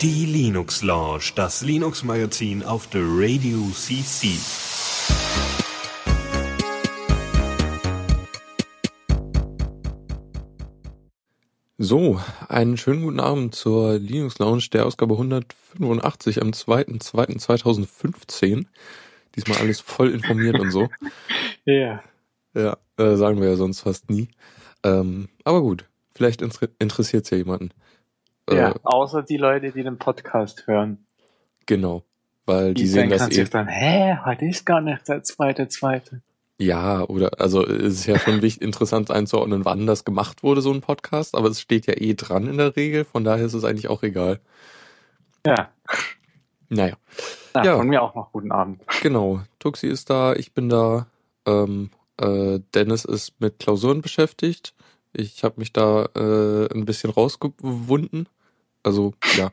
Die Linux Lounge, das Linux Magazin auf der Radio CC. So, einen schönen guten Abend zur Linux Lounge der Ausgabe 185 am 2.2.2015. Diesmal alles voll informiert und so. Ja. Ja, äh, sagen wir ja sonst fast nie. Ähm, aber gut, vielleicht inter interessiert es ja jemanden. Äh, Ja, außer die Leute, die den Podcast hören. Genau, weil die, Die sehen das eh. sich dann, hä, heute ist gar nicht der zweite, zweite. Ja, oder also es ist ja schon wichtig, interessant einzuordnen, wann das gemacht wurde, so ein Podcast, aber es steht ja eh dran in der Regel, von daher ist es eigentlich auch egal. Ja. Naja, Na, Ja. Von mir auch noch guten Abend. genau. Tuxi ist da, ich bin da, ähm, äh, Dennis ist mit Klausuren beschäftigt. Ich habe mich da äh, ein bisschen rausgewunden. Also, ja,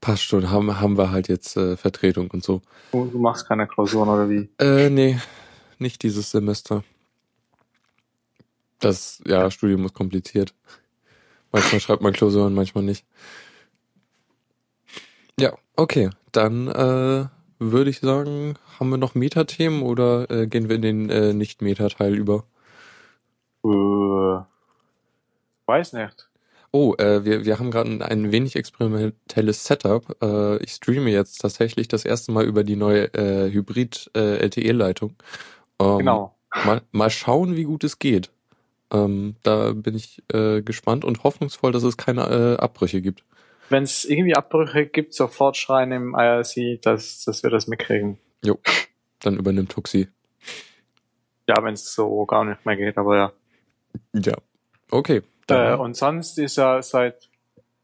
passt schon, haben, haben wir halt jetzt äh, Vertretung und so. Du, du machst keine Klausuren oder wie? Äh, nee, nicht dieses Semester. Das, ja, Studium ist kompliziert. Manchmal schreibt man Klausuren, manchmal nicht. Ja, okay. Dann äh, würde ich sagen, haben wir noch Metathemen oder äh, gehen wir in den äh, Nicht-Meta-Teil über? Äh, weiß nicht. Oh, äh, wir, wir haben gerade ein, ein wenig experimentelles Setup. Äh, ich streame jetzt tatsächlich das erste Mal über die neue äh, Hybrid-LTE-Leitung. Ähm, Genau. Mal, mal schauen, wie gut es geht. Ähm, da bin ich äh, gespannt und hoffnungsvoll, dass es keine äh, Abbrüche gibt. Wenn es irgendwie Abbrüche gibt, sofort schreien im IRC, dass, dass wir das mitkriegen. Jo, dann übernimmt Tuxi. Ja, wenn es so gar nicht mehr geht, aber ja. Ja. Okay. Äh, und sonst ist ja seit,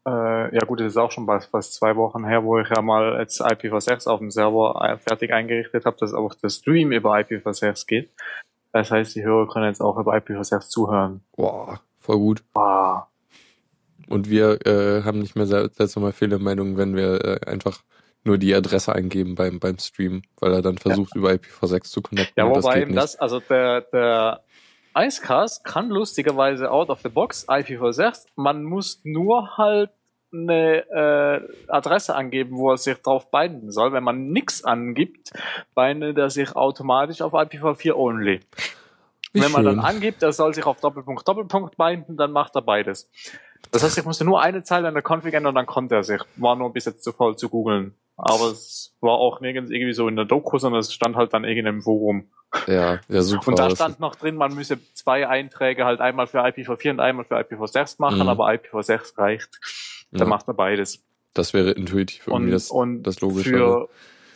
äh, ja gut, das ist auch schon fast, fast zwei Wochen her, wo ich ja mal jetzt IPv6 auf dem Server äh, fertig eingerichtet habe, dass auch der Stream über IPv6 geht. Das heißt, die Hörer können jetzt auch über IPv6 zuhören. boah, voll gut. Wow. Und wir äh, haben nicht mehr se- selbst mal Fehlermeldungen, wenn wir äh, einfach nur die Adresse eingeben beim, beim Stream, weil er dann versucht, über IPv6 zu connecten. Ja, das wobei nicht. das, also der, der Icecast kann lustigerweise out of the box IPv6. Man muss nur halt eine äh, Adresse angeben, wo er sich drauf binden soll. Wenn man nichts angibt, bindet er sich automatisch auf IPv4 only. Wie Wenn man dann schön. angibt, er soll sich auf Doppelpunkt Doppelpunkt binden, dann macht er beides. Das heißt, ich musste nur eine Zeile in der Config ändern und dann konnte er sich. War nur bis jetzt zu voll zu googeln. Aber es war auch nirgends irgendwie so in der Doku, sondern es stand halt dann irgendwie im Forum. Ja, ja, super. Und da stand noch drin, man müsse zwei Einträge halt einmal für IPv4 und einmal für IPv6 machen, Mhm. aber IPv6 reicht. ja, Dann macht er beides. das wäre intuitiv irgendwie Und, das, und das Logische. für,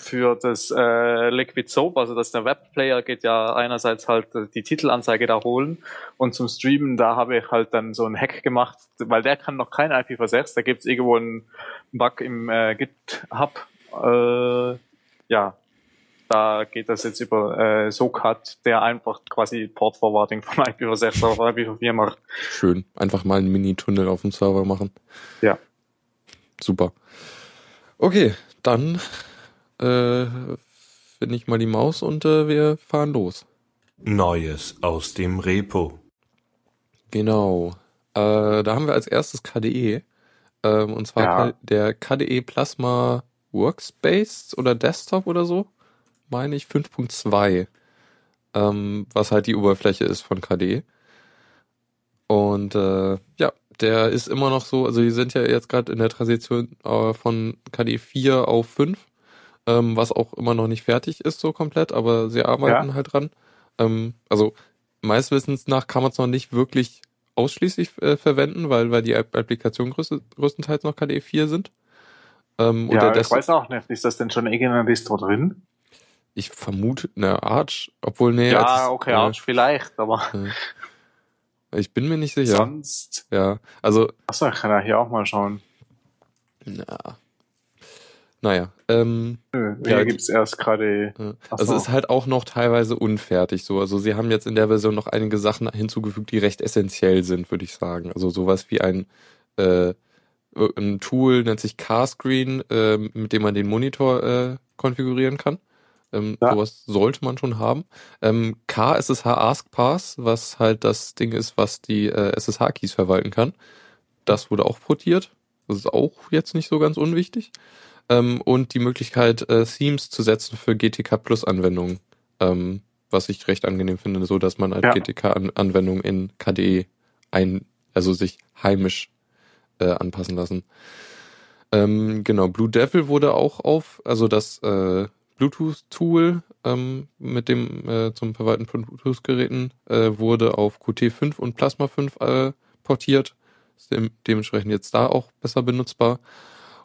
für das äh, Liquid Soap, also dass der Webplayer geht ja einerseits halt äh, die Titelanzeige da holen und zum Streamen, da habe ich halt dann so einen Hack gemacht, weil der kann noch kein IPv6, da gibt's irgendwo einen Bug im äh, GitHub, äh, ja, da geht das jetzt über äh, SOCAT, der einfach quasi Port Forwarding von IPv6 auf IPv4 macht. Schön. Einfach mal einen Mini-Tunnel auf dem Server machen. Ja. Super. Okay, dann äh, finde ich mal die Maus und äh, wir fahren los. Neues aus dem Repo. Genau. Äh, da haben wir als erstes KDE. Ähm, und zwar Ja. Der KDE Plasma Workspace oder Desktop oder so. Meine ich 5.2. Ähm, was halt die Oberfläche ist von KDE. Und äh, ja, der ist immer noch so, also die sind ja jetzt gerade in der Transition äh, von KDE 4 auf 5, ähm, was auch immer noch nicht fertig ist so komplett, aber sie arbeiten halt dran. Ähm, also meines Wissens nach kann man es noch nicht wirklich ausschließlich äh, verwenden, weil, weil die App- Applikationen größte, größtenteils noch KDE 4 sind. Ähm, Ja, ich weiß auch nicht, ist das denn schon irgendeine Distro drin? ich vermute, eine Arch, obwohl, nee, ja, okay, äh, Arch vielleicht, aber ich bin mir nicht sicher. sonst. Ja, also, Achso, kann ja hier auch mal schauen. na, naja, ähm, Nö, Ja, hier gibt's erst gerade. Also so. es ist halt auch noch teilweise unfertig so. Also sie haben jetzt in der Version noch einige Sachen hinzugefügt, die recht essentiell sind, würde ich sagen. Also sowas wie ein, äh, ein Tool nennt sich Carscreen, äh, mit dem man den Monitor äh, konfigurieren kann. Ähm, Ja. Sowas sollte man schon haben. Ähm, K SSH Ask Pass, was halt das Ding ist, was die äh, SSH-Keys verwalten kann. Das wurde auch portiert. Das ist auch jetzt nicht so ganz unwichtig. Ähm, und die Möglichkeit, äh, Themes zu setzen für GTK Plus Anwendungen. Ähm, was ich recht angenehm finde, so dass man halt Ja. GTK-Anwendungen in KDE ein, also sich heimisch äh, anpassen lassen. Ähm, genau, Blue Devil wurde auch auf, also das äh, Bluetooth-Tool ähm, mit dem äh, zum Verwalten von Bluetooth-Geräten äh, wurde auf Qt5 und Plasma 5 äh, portiert. Ist dem, dementsprechend jetzt da auch besser benutzbar.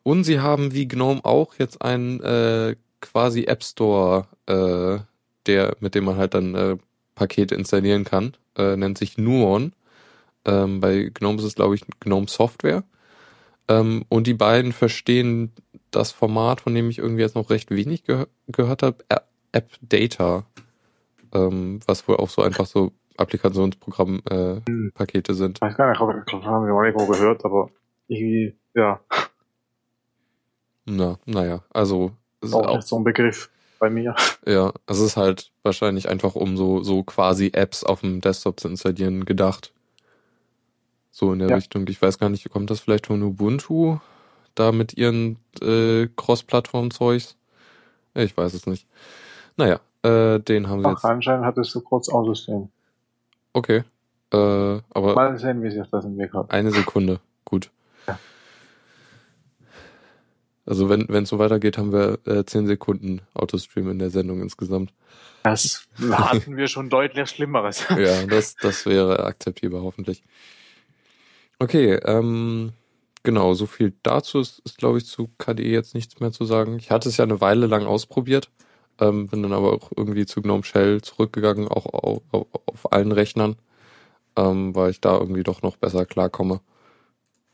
Und sie haben wie GNOME auch jetzt einen äh, quasi App Store, äh, der, mit dem man halt dann äh, Pakete installieren kann. Äh, nennt sich Nuon. Ähm, bei GNOME ist es, glaube ich, GNOME Software. Ähm, und die beiden verstehen das Format, von dem ich irgendwie jetzt noch recht wenig geh gehört habe, App Data, ähm, was wohl auch so einfach so Applikationsprogramm-Pakete äh, sind. Ich weiß gar nicht, ich glaube, haben wir mal irgendwo gehört, aber irgendwie, ja, Na, naja, also ist auch auch, nicht so ein Begriff bei mir. ja, es ist halt wahrscheinlich einfach um so, so quasi Apps auf dem Desktop zu installieren gedacht. So in der Ja. Richtung. Ich weiß gar nicht, kommt das vielleicht von Ubuntu? Da mit ihren äh, Cross-Plattform-Zeugs? Ich weiß es nicht. Naja, äh, den haben sie Ach, jetzt. anscheinend hat es so kurz Autosystem. Okay. Äh, aber Mal sehen, wie sich das entwickelt. eine Sekunde. Gut. Ja. Also wenn wenn es so weitergeht, haben wir äh, 10 Sekunden Autostream in der Sendung insgesamt. Das hatten wir schon deutlich Schlimmeres. Ja, das, das wäre akzeptierbar, hoffentlich. Okay, ähm, genau, so viel dazu ist, ist glaube ich, zu KDE jetzt nichts mehr zu sagen. Ich hatte es ja eine Weile lang ausprobiert, ähm, bin dann aber auch irgendwie zu GNOME Shell zurückgegangen, auch auf, auf, auf allen Rechnern, ähm, weil ich da irgendwie doch noch besser klarkomme.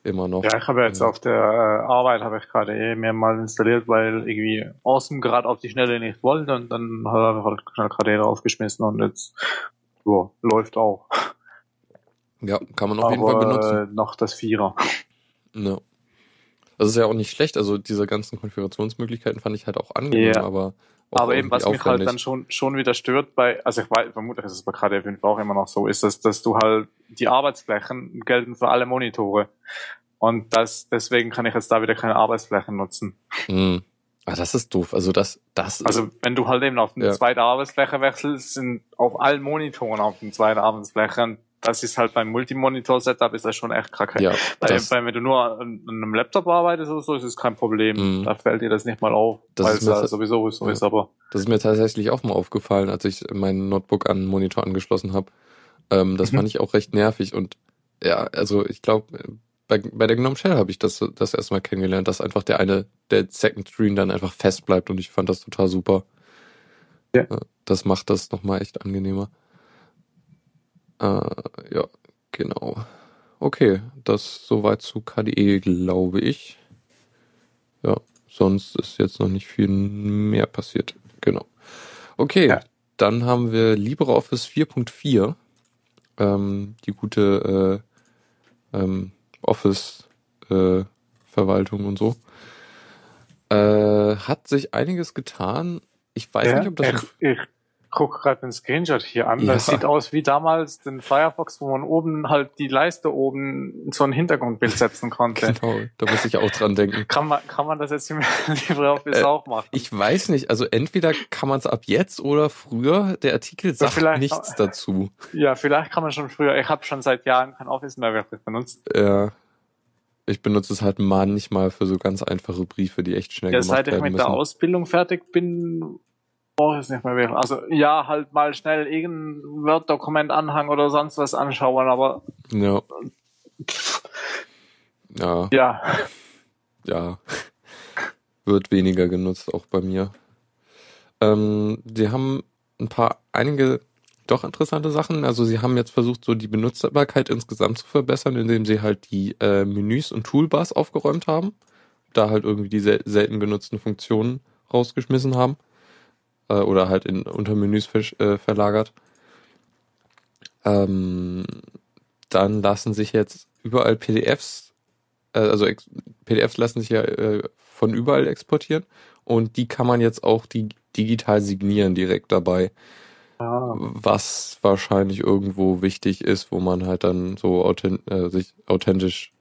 Immer noch. Ja, ich habe jetzt auf der äh, Arbeit habe ich gerade eh mehrmals installiert, weil irgendwie Awesome gerade auf die Schnelle nicht wollte und dann habe ich halt schnell gerade draufgeschmissen und jetzt ja, läuft auch. Ja, kann man auf jeden Fall benutzen. äh, noch das Vierer. Ja. Das ist ja auch nicht schlecht. Also diese ganzen Konfigurationsmöglichkeiten fand ich halt auch angenehm, Ja. aber auch Aber eben, was mich halt dann schon, schon wieder stört bei, also ich weiß, vermutlich ist es bei KDE5 auch immer noch so, ist, dass, dass du halt, die Arbeitsflächen gelten für alle Monitore. Und das, deswegen kann ich jetzt da wieder keine Arbeitsflächen nutzen. Hm. Ah, das ist doof. Also das, das Also wenn du halt eben auf eine Ja. zweite Arbeitsfläche wechselst, sind auf allen Monitoren auf eine zweite Arbeitsfläche. Und das ist halt beim Multimonitor-Setup ist das schon echt kacke. ja, Weil, weil wenn du nur an, an einem Laptop arbeitest oder so, ist es kein Problem. Mhm. Da fällt dir das nicht mal auf, Das weil ist es ta- sowieso so Ja. ist. Aber das ist mir tatsächlich auch mal aufgefallen, als ich mein Notebook an den Monitor angeschlossen habe. Ähm, das Mhm. fand ich auch recht nervig und ja, also ich glaube, bei, bei der GNOME Shell habe ich das das erstmal kennengelernt, dass einfach der eine, der Second Screen dann einfach fest bleibt und ich fand das total super. Ja. Das macht das nochmal echt angenehmer. Äh, ja, genau. Okay, das soweit zu KDE, glaube ich. Ja, sonst ist jetzt noch nicht viel mehr passiert. Genau. Okay, Ja. dann haben wir LibreOffice 4.4. Ähm, die gute äh, ähm, Office-Verwaltung und so. Äh, hat sich einiges getan. Ich weiß ja, nicht, ob das. ich, ich gucke gerade den Screenshot hier an. Ja. Das sieht aus wie damals den Firefox, wo man oben halt die Leiste oben so ein Hintergrundbild setzen konnte. Genau, da muss ich auch dran denken. Kann man, kann man das jetzt im LibreOffice Äh, auch machen? Ich weiß nicht, also entweder kann man es ab jetzt oder früher. Der Artikel sagt vielleicht nichts auch- dazu. Ja, vielleicht kann man schon früher. Ich habe schon seit Jahren kein Office mehr benutzt. Ja. Ich benutze es halt manchmal für so ganz einfache Briefe, die echt schnell Ja, gemacht seit ich werden mit müssen. der Ausbildung fertig bin, brauche ich es nicht mehr wirklich. Also ja, halt mal schnell irgendein Word-Dokument anhang oder sonst was anschauen, aber Ja. Ja, ja, ja. Wird weniger genutzt, auch bei mir. Ähm, sie haben ein paar, einige doch interessante Sachen. Also sie haben jetzt versucht, so die Benutzbarkeit insgesamt zu verbessern, indem sie halt die äh, Menüs und Toolbars aufgeräumt haben. Da halt irgendwie die sel selten genutzten Funktionen rausgeschmissen haben. Äh, oder halt in Untermenüs äh, verlagert. Ähm, dann lassen sich jetzt überall PDFs, äh, also PDFs lassen sich ja äh, von überall exportieren und die kann man jetzt auch die digital signieren direkt dabei. Ah. Was wahrscheinlich irgendwo wichtig ist, wo man halt dann so authent äh, sich authentisch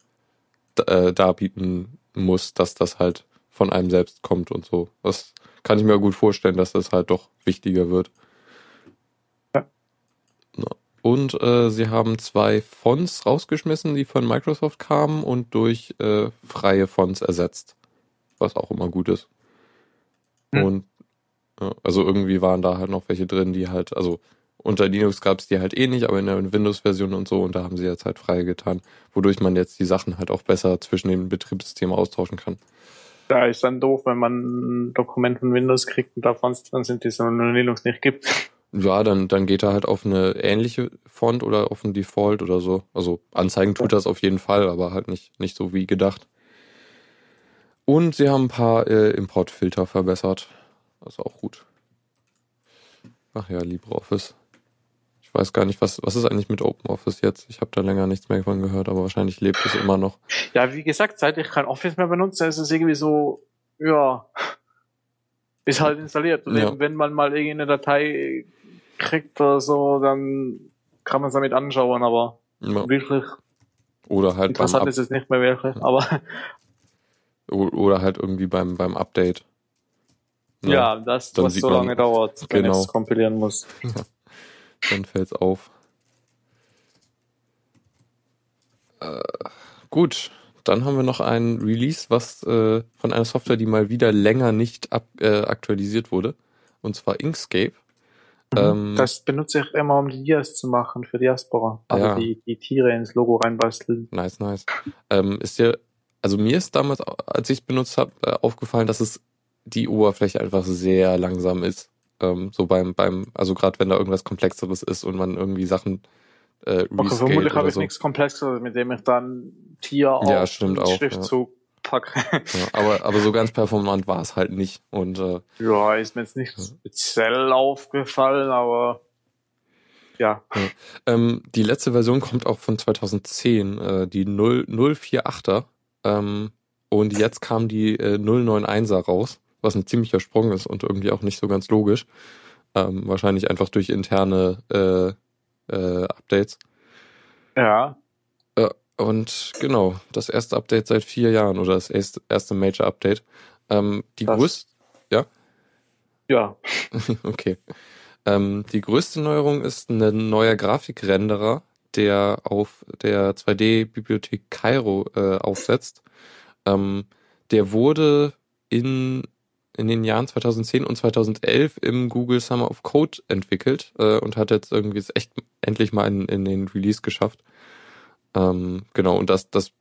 äh, darbieten muss, dass das halt von einem selbst kommt und so. Das kann ich mir gut vorstellen, dass das halt doch wichtiger wird. Ja. Und äh, sie haben zwei Fonts rausgeschmissen, die von Microsoft kamen und durch äh, freie Fonts ersetzt. Was auch immer gut ist. Hm. Und ja, also irgendwie waren da halt noch welche drin, die halt, also unter Linux gab es die halt eh nicht, aber in der Windows-Version und so, und da haben sie jetzt halt frei getan, wodurch man jetzt die Sachen halt auch besser zwischen den Betriebssystemen austauschen kann. Da ist dann doof, wenn man ein Dokument von Windows kriegt und davon sind, die in Linux nicht gibt. Ja, dann, dann geht er halt auf eine ähnliche Font oder auf ein Default oder so. Also anzeigen tut das auf jeden Fall, aber halt nicht, nicht so wie gedacht. Und sie haben ein paar äh, Importfilter verbessert. Das ist auch gut. Ach ja, LibreOffice. Ich weiß gar nicht, was, was ist eigentlich mit OpenOffice jetzt? Ich habe da länger nichts mehr von gehört, aber wahrscheinlich lebt es immer noch. Ja, wie gesagt, seit ich kein Office mehr benutze, ist es irgendwie so, ja, ist halt installiert. Und Ja. eben, wenn man mal irgendeine Datei kriegt oder so, dann kann man es damit anschauen, aber Ja. wirklich Oder halt interessant ist es nicht mehr wirklich. Aber oder halt irgendwie beim, beim Update. Ne? ja, das, Dann was so lange dauert, wenn Genau. ich es kompilieren muss. Dann fällt's auf. Äh, gut, dann haben wir noch ein Release, was äh, von einer Software, die mal wieder länger nicht ab, äh, aktualisiert wurde. Und zwar Inkscape. Ähm, das benutze ich immer, um die Dias zu machen für Diaspora. Also Ja. die, die Tiere ins Logo reinbasteln. Nice, nice. Ähm, ist dir, also mir ist damals, als ich es benutzt habe, äh, aufgefallen, dass es die Oberfläche einfach sehr langsam ist. Ähm, so beim, beim, also gerade wenn da irgendwas Komplexeres ist und man irgendwie Sachen äh, Okay, vermutlich habe ich so. nichts Komplexeres, mit dem ich dann Tier Ja, auf stimmt den auch, Schriftzug packe. Ja, aber, aber so ganz performant war es halt nicht. Und äh, Ja, ist mir jetzt nicht speziell aufgefallen, aber ja. ähm, die letzte Version kommt auch von 2010, äh, die 0, 048er. Ähm, und jetzt kam die äh, 091er raus, was ein ziemlicher Sprung ist und irgendwie auch nicht so ganz logisch. Ähm, wahrscheinlich einfach durch interne äh, äh, Updates. Ja, Und genau, das erste Update seit vier Jahren oder das erste, Major Update. Ähm, die größte, ja. okay. Ähm, die größte Neuerung ist ein neuer Grafikrenderer, der auf der 2D-Bibliothek Cairo äh, aufsetzt. Ähm, der wurde in, in den Jahren 2010 und 2011 im Google Summer of Code entwickelt äh, und hat jetzt irgendwie es echt endlich mal in, in den Release geschafft. Ähm, genau, und das, das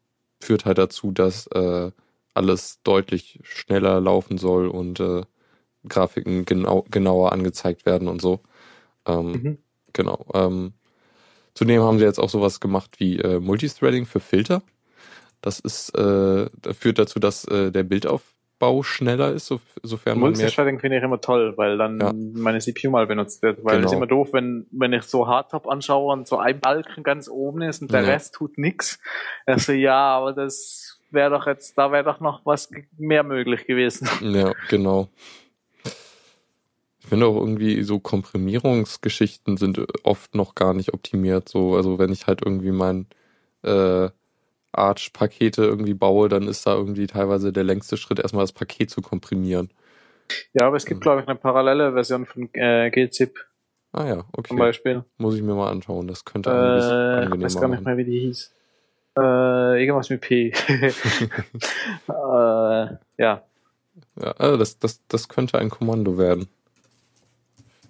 führt halt dazu, dass äh, alles deutlich schneller laufen soll und äh, Grafiken genau, genauer angezeigt werden und so. Ähm, Mhm. Genau. Ähm, zudem haben sie jetzt auch sowas gemacht wie äh, Multithreading für Filter. Das ist, äh, das führt dazu, dass äh, der Bildaufbau schneller ist, so, sofern man. Multithreading finde ich immer toll, weil dann Ja. meine CPU mal benutzt wird. Weil es Genau. ist immer doof, wenn, wenn ich so Hardtop anschaue und so ein Balken ganz oben ist und der Ja. Rest tut nix. Also ja, aber das wäre doch jetzt, da wäre doch noch was mehr möglich gewesen. Ja, genau. Ich finde auch irgendwie so Komprimierungsgeschichten sind oft noch gar nicht optimiert. So, also wenn ich halt irgendwie mein äh, Arch-Pakete irgendwie baue, dann ist da irgendwie teilweise der längste Schritt, erstmal das Paket zu komprimieren. Ja, aber es gibt, Mhm. glaube ich, eine parallele Version von äh, GZIP Ah ja, zum okay. Beispiel. Muss ich mir mal anschauen. Das könnte einiges Äh, ich weiß angenehmer gar nicht mehr, wie die hieß. Äh, irgendwas mit P. äh, ja. Ja, also das, das, das könnte ein Kommando werden.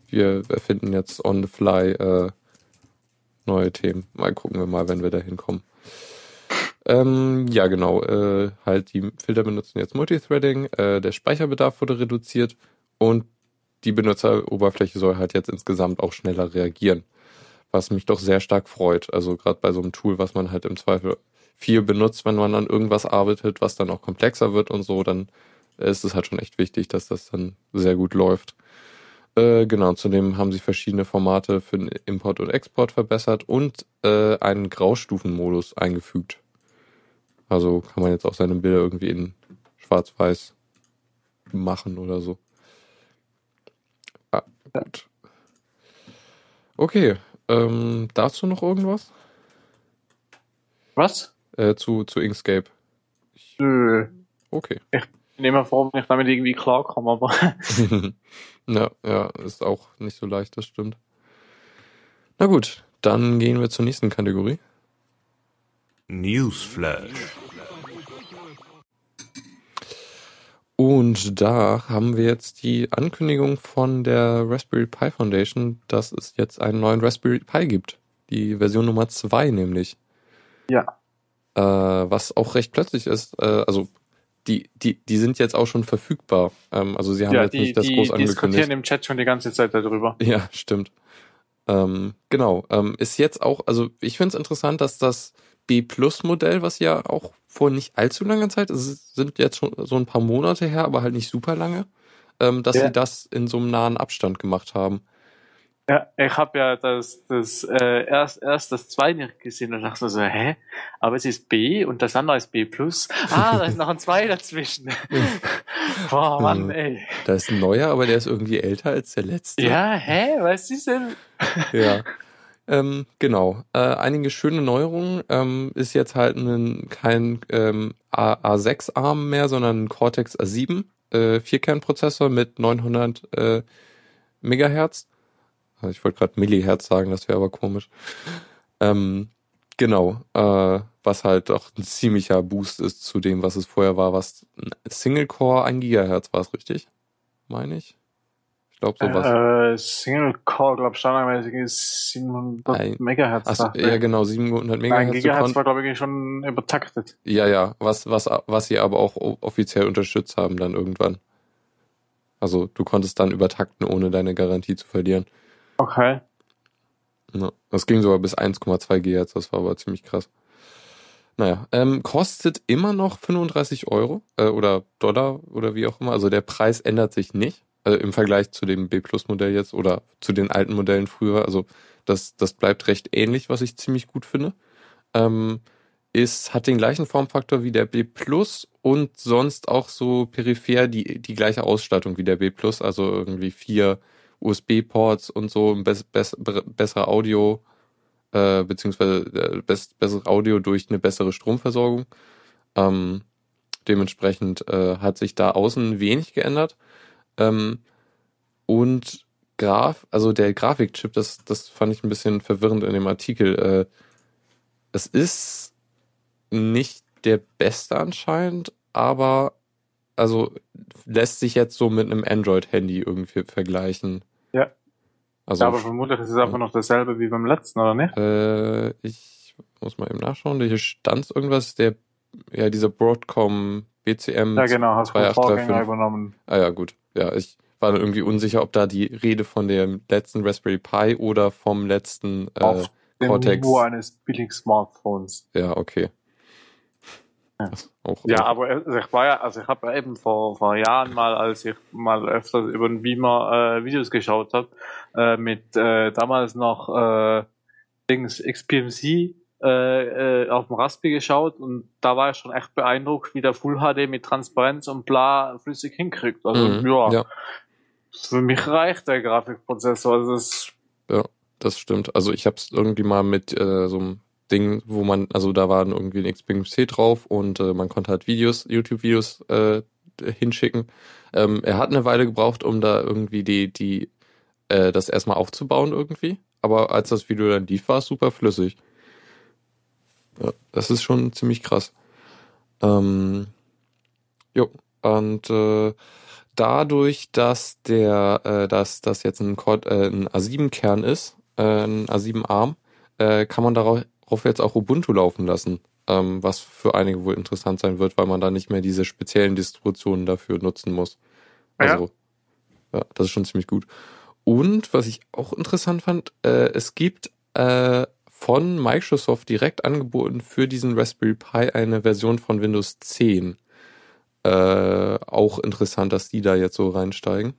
Wir erfinden jetzt on the fly äh, neue Themen. Mal gucken wir mal, wenn wir da hinkommen. Ähm, ja, genau. Äh, halt die Filter benutzen jetzt Multithreading. Äh, der Speicherbedarf wurde reduziert und die Benutzeroberfläche soll halt jetzt insgesamt auch schneller reagieren. Was mich doch sehr stark freut. Also gerade bei so einem Tool, was man halt im Zweifel viel benutzt, wenn man an irgendwas arbeitet, was dann auch komplexer wird und so, dann ist es halt schon echt wichtig, dass das dann sehr gut läuft. Äh, genau, zudem haben sie verschiedene Formate für den Import und Export verbessert und äh, einen Graustufenmodus eingefügt. Also kann man jetzt auch seine Bilder irgendwie in schwarz-weiß machen oder so. Ah, gut. Okay, ähm, dazu noch irgendwas? Was? Äh, zu, zu Inkscape. Nö. Okay. Ich bin immer froh, wenn ich damit irgendwie klarkomme, aber ja, ja, ist auch nicht so leicht, das stimmt. Na gut, dann gehen wir zur nächsten Kategorie. Newsflash. Und da haben wir jetzt die Ankündigung von der Raspberry Pi Foundation, dass es jetzt einen neuen Raspberry Pi gibt. Die Version Nummer 2 nämlich. ja. Äh, was auch recht plötzlich ist. Äh, also die, die, die sind jetzt auch schon verfügbar. Ähm, also sie haben Ja, jetzt die, nicht das die groß diskutieren angekündigt. im Chat schon die ganze Zeit darüber. Ja, stimmt. Ähm, genau. Ähm, ist jetzt auch, also ich finde es interessant, dass das B-Plus-Modell, was ja auch vor nicht allzu langer Zeit, es sind jetzt schon so ein paar Monate her, aber halt nicht super lange, ähm, dass Ja. sie das in so einem nahen Abstand gemacht haben. Ja, ich habe ja das, das äh, erst, erst das 2 nicht gesehen und dachte so, hä? Aber es ist B und das andere ist B plus. Ah, da ist noch ein 2 dazwischen. Boah, Mann, Hm. ey. Da ist ein neuer, aber der ist irgendwie älter als der letzte. Ja, hä? Was ist denn? Ja. Ähm, genau. Äh, einige schöne Neuerungen. Ähm, ist jetzt halt ein, kein ähm, A- A6-Arm mehr, sondern ein Cortex A7 äh, Vierkernprozessor mit 900 äh, Megahertz. Also Ich wollte gerade Millihertz sagen, das wäre aber komisch. Ähm, genau. Äh, was halt auch ein ziemlicher Boost ist zu dem, was es vorher war, was ein Single Core 1 Gigahertz war es richtig? Meine ich? Ich glaube sowas. Äh, Single Core, glaube standardmäßig ist 700 Ein- Megahertz. Achso, ja ich. genau, 700 Nein, Megahertz. Du Gigahertz war, glaube ich, schon übertaktet. Ja, ja, was, was, was sie aber auch offiziell unterstützt haben dann irgendwann. Also du konntest dann übertakten, ohne deine Garantie zu verlieren. Okay. Ja, das ging sogar bis 1,2 GHz, das war aber ziemlich krass. Naja, ähm, kostet immer noch 35 Euro äh, oder Dollar oder wie auch immer. Also der Preis ändert sich nicht äh, im Vergleich zu dem B-Plus-Modell jetzt oder zu den alten Modellen früher. Also das, das bleibt recht ähnlich, was ich ziemlich gut finde. Ähm, ist, hat den gleichen Formfaktor wie der B Plus und sonst auch so peripher die, die gleiche Ausstattung wie der B Plus, also irgendwie vier USB-Ports und so, bess, bess, bessere Audio, äh, beziehungsweise äh, bess, bessere Audio durch eine bessere Stromversorgung. Ähm, dementsprechend äh, hat sich da außen wenig geändert. Ähm, und Graf, also der Grafikchip, das, das fand ich ein bisschen verwirrend in dem Artikel. Äh, es ist nicht der beste anscheinend, aber also lässt sich jetzt so mit einem Android-Handy irgendwie vergleichen. Ja. Also Ja, aber vermutlich ist es einfach noch dasselbe wie beim letzten, oder nicht? äh, ich muss mal eben nachschauen. Hier stand irgendwas, der, ja, dieser Broadcom BCM. Ja, genau, hast du vom 2835. Vorgänger übernommen. Ah ja, gut. Ja, ich war dann irgendwie unsicher, ob da die Rede von dem letzten Raspberry Pi oder vom letzten äh, Auf dem Cortex. Niveau eines billigen Smartphones. Ja, okay. Ja. Auch, Ja, aber also ich war ja, also ich habe ja eben vor, vor Jahren mal, als ich mal öfter über den Beamer äh, Videos geschaut habe, äh, mit äh, damals noch äh, Dings XPMC äh, äh, auf dem Raspi geschaut und da war ich schon echt beeindruckt, wie der Full HD mit Transparenz und bla flüssig hinkriegt. Also Mhm, ja, ja, für mich reicht der Grafikprozessor. Also das, das stimmt. Also ich habe es irgendwie mal mit äh, so einem Ding, wo man, also da waren irgendwie ein XPMC drauf und äh, man konnte halt Videos, YouTube-Videos äh, hinschicken. Ähm, er hat eine Weile gebraucht, um da irgendwie die, die, äh, das erstmal aufzubauen irgendwie. Aber als das Video dann lief, war es super flüssig. Ja, das ist schon ziemlich krass. Ähm, jo, und äh, dadurch, dass der, äh, dass das jetzt ein, Cord, äh, ein A7-Kern ist, äh, ein A7-Arm, äh, kann man darauf jetzt auch Ubuntu laufen lassen, ähm, was für einige wohl interessant sein wird, weil man da nicht mehr diese speziellen Distributionen dafür nutzen muss. Also, ja, das ist schon ziemlich gut. Und was ich auch interessant fand, äh, es gibt äh, von Microsoft direkt angeboten für diesen Raspberry Pi eine Version von Windows 10. Äh, auch interessant, dass die da jetzt so reinsteigen.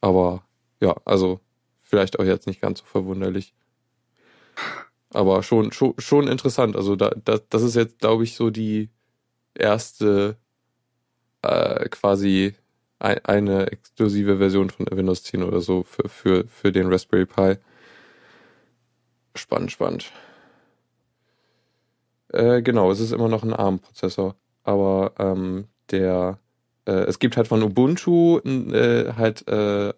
Aber ja, also vielleicht auch jetzt nicht ganz so verwunderlich. Aber schon, schon, schon interessant. Also da, das, das ist jetzt, glaube ich, so die erste äh, quasi ein, eine exklusive Version von Windows 10 oder so für, für, für den Raspberry Pi. Spannend, spannend. Äh, genau, es ist immer noch ein ARM-Prozessor, aber ähm, der äh, es gibt halt von Ubuntu äh, halt äh,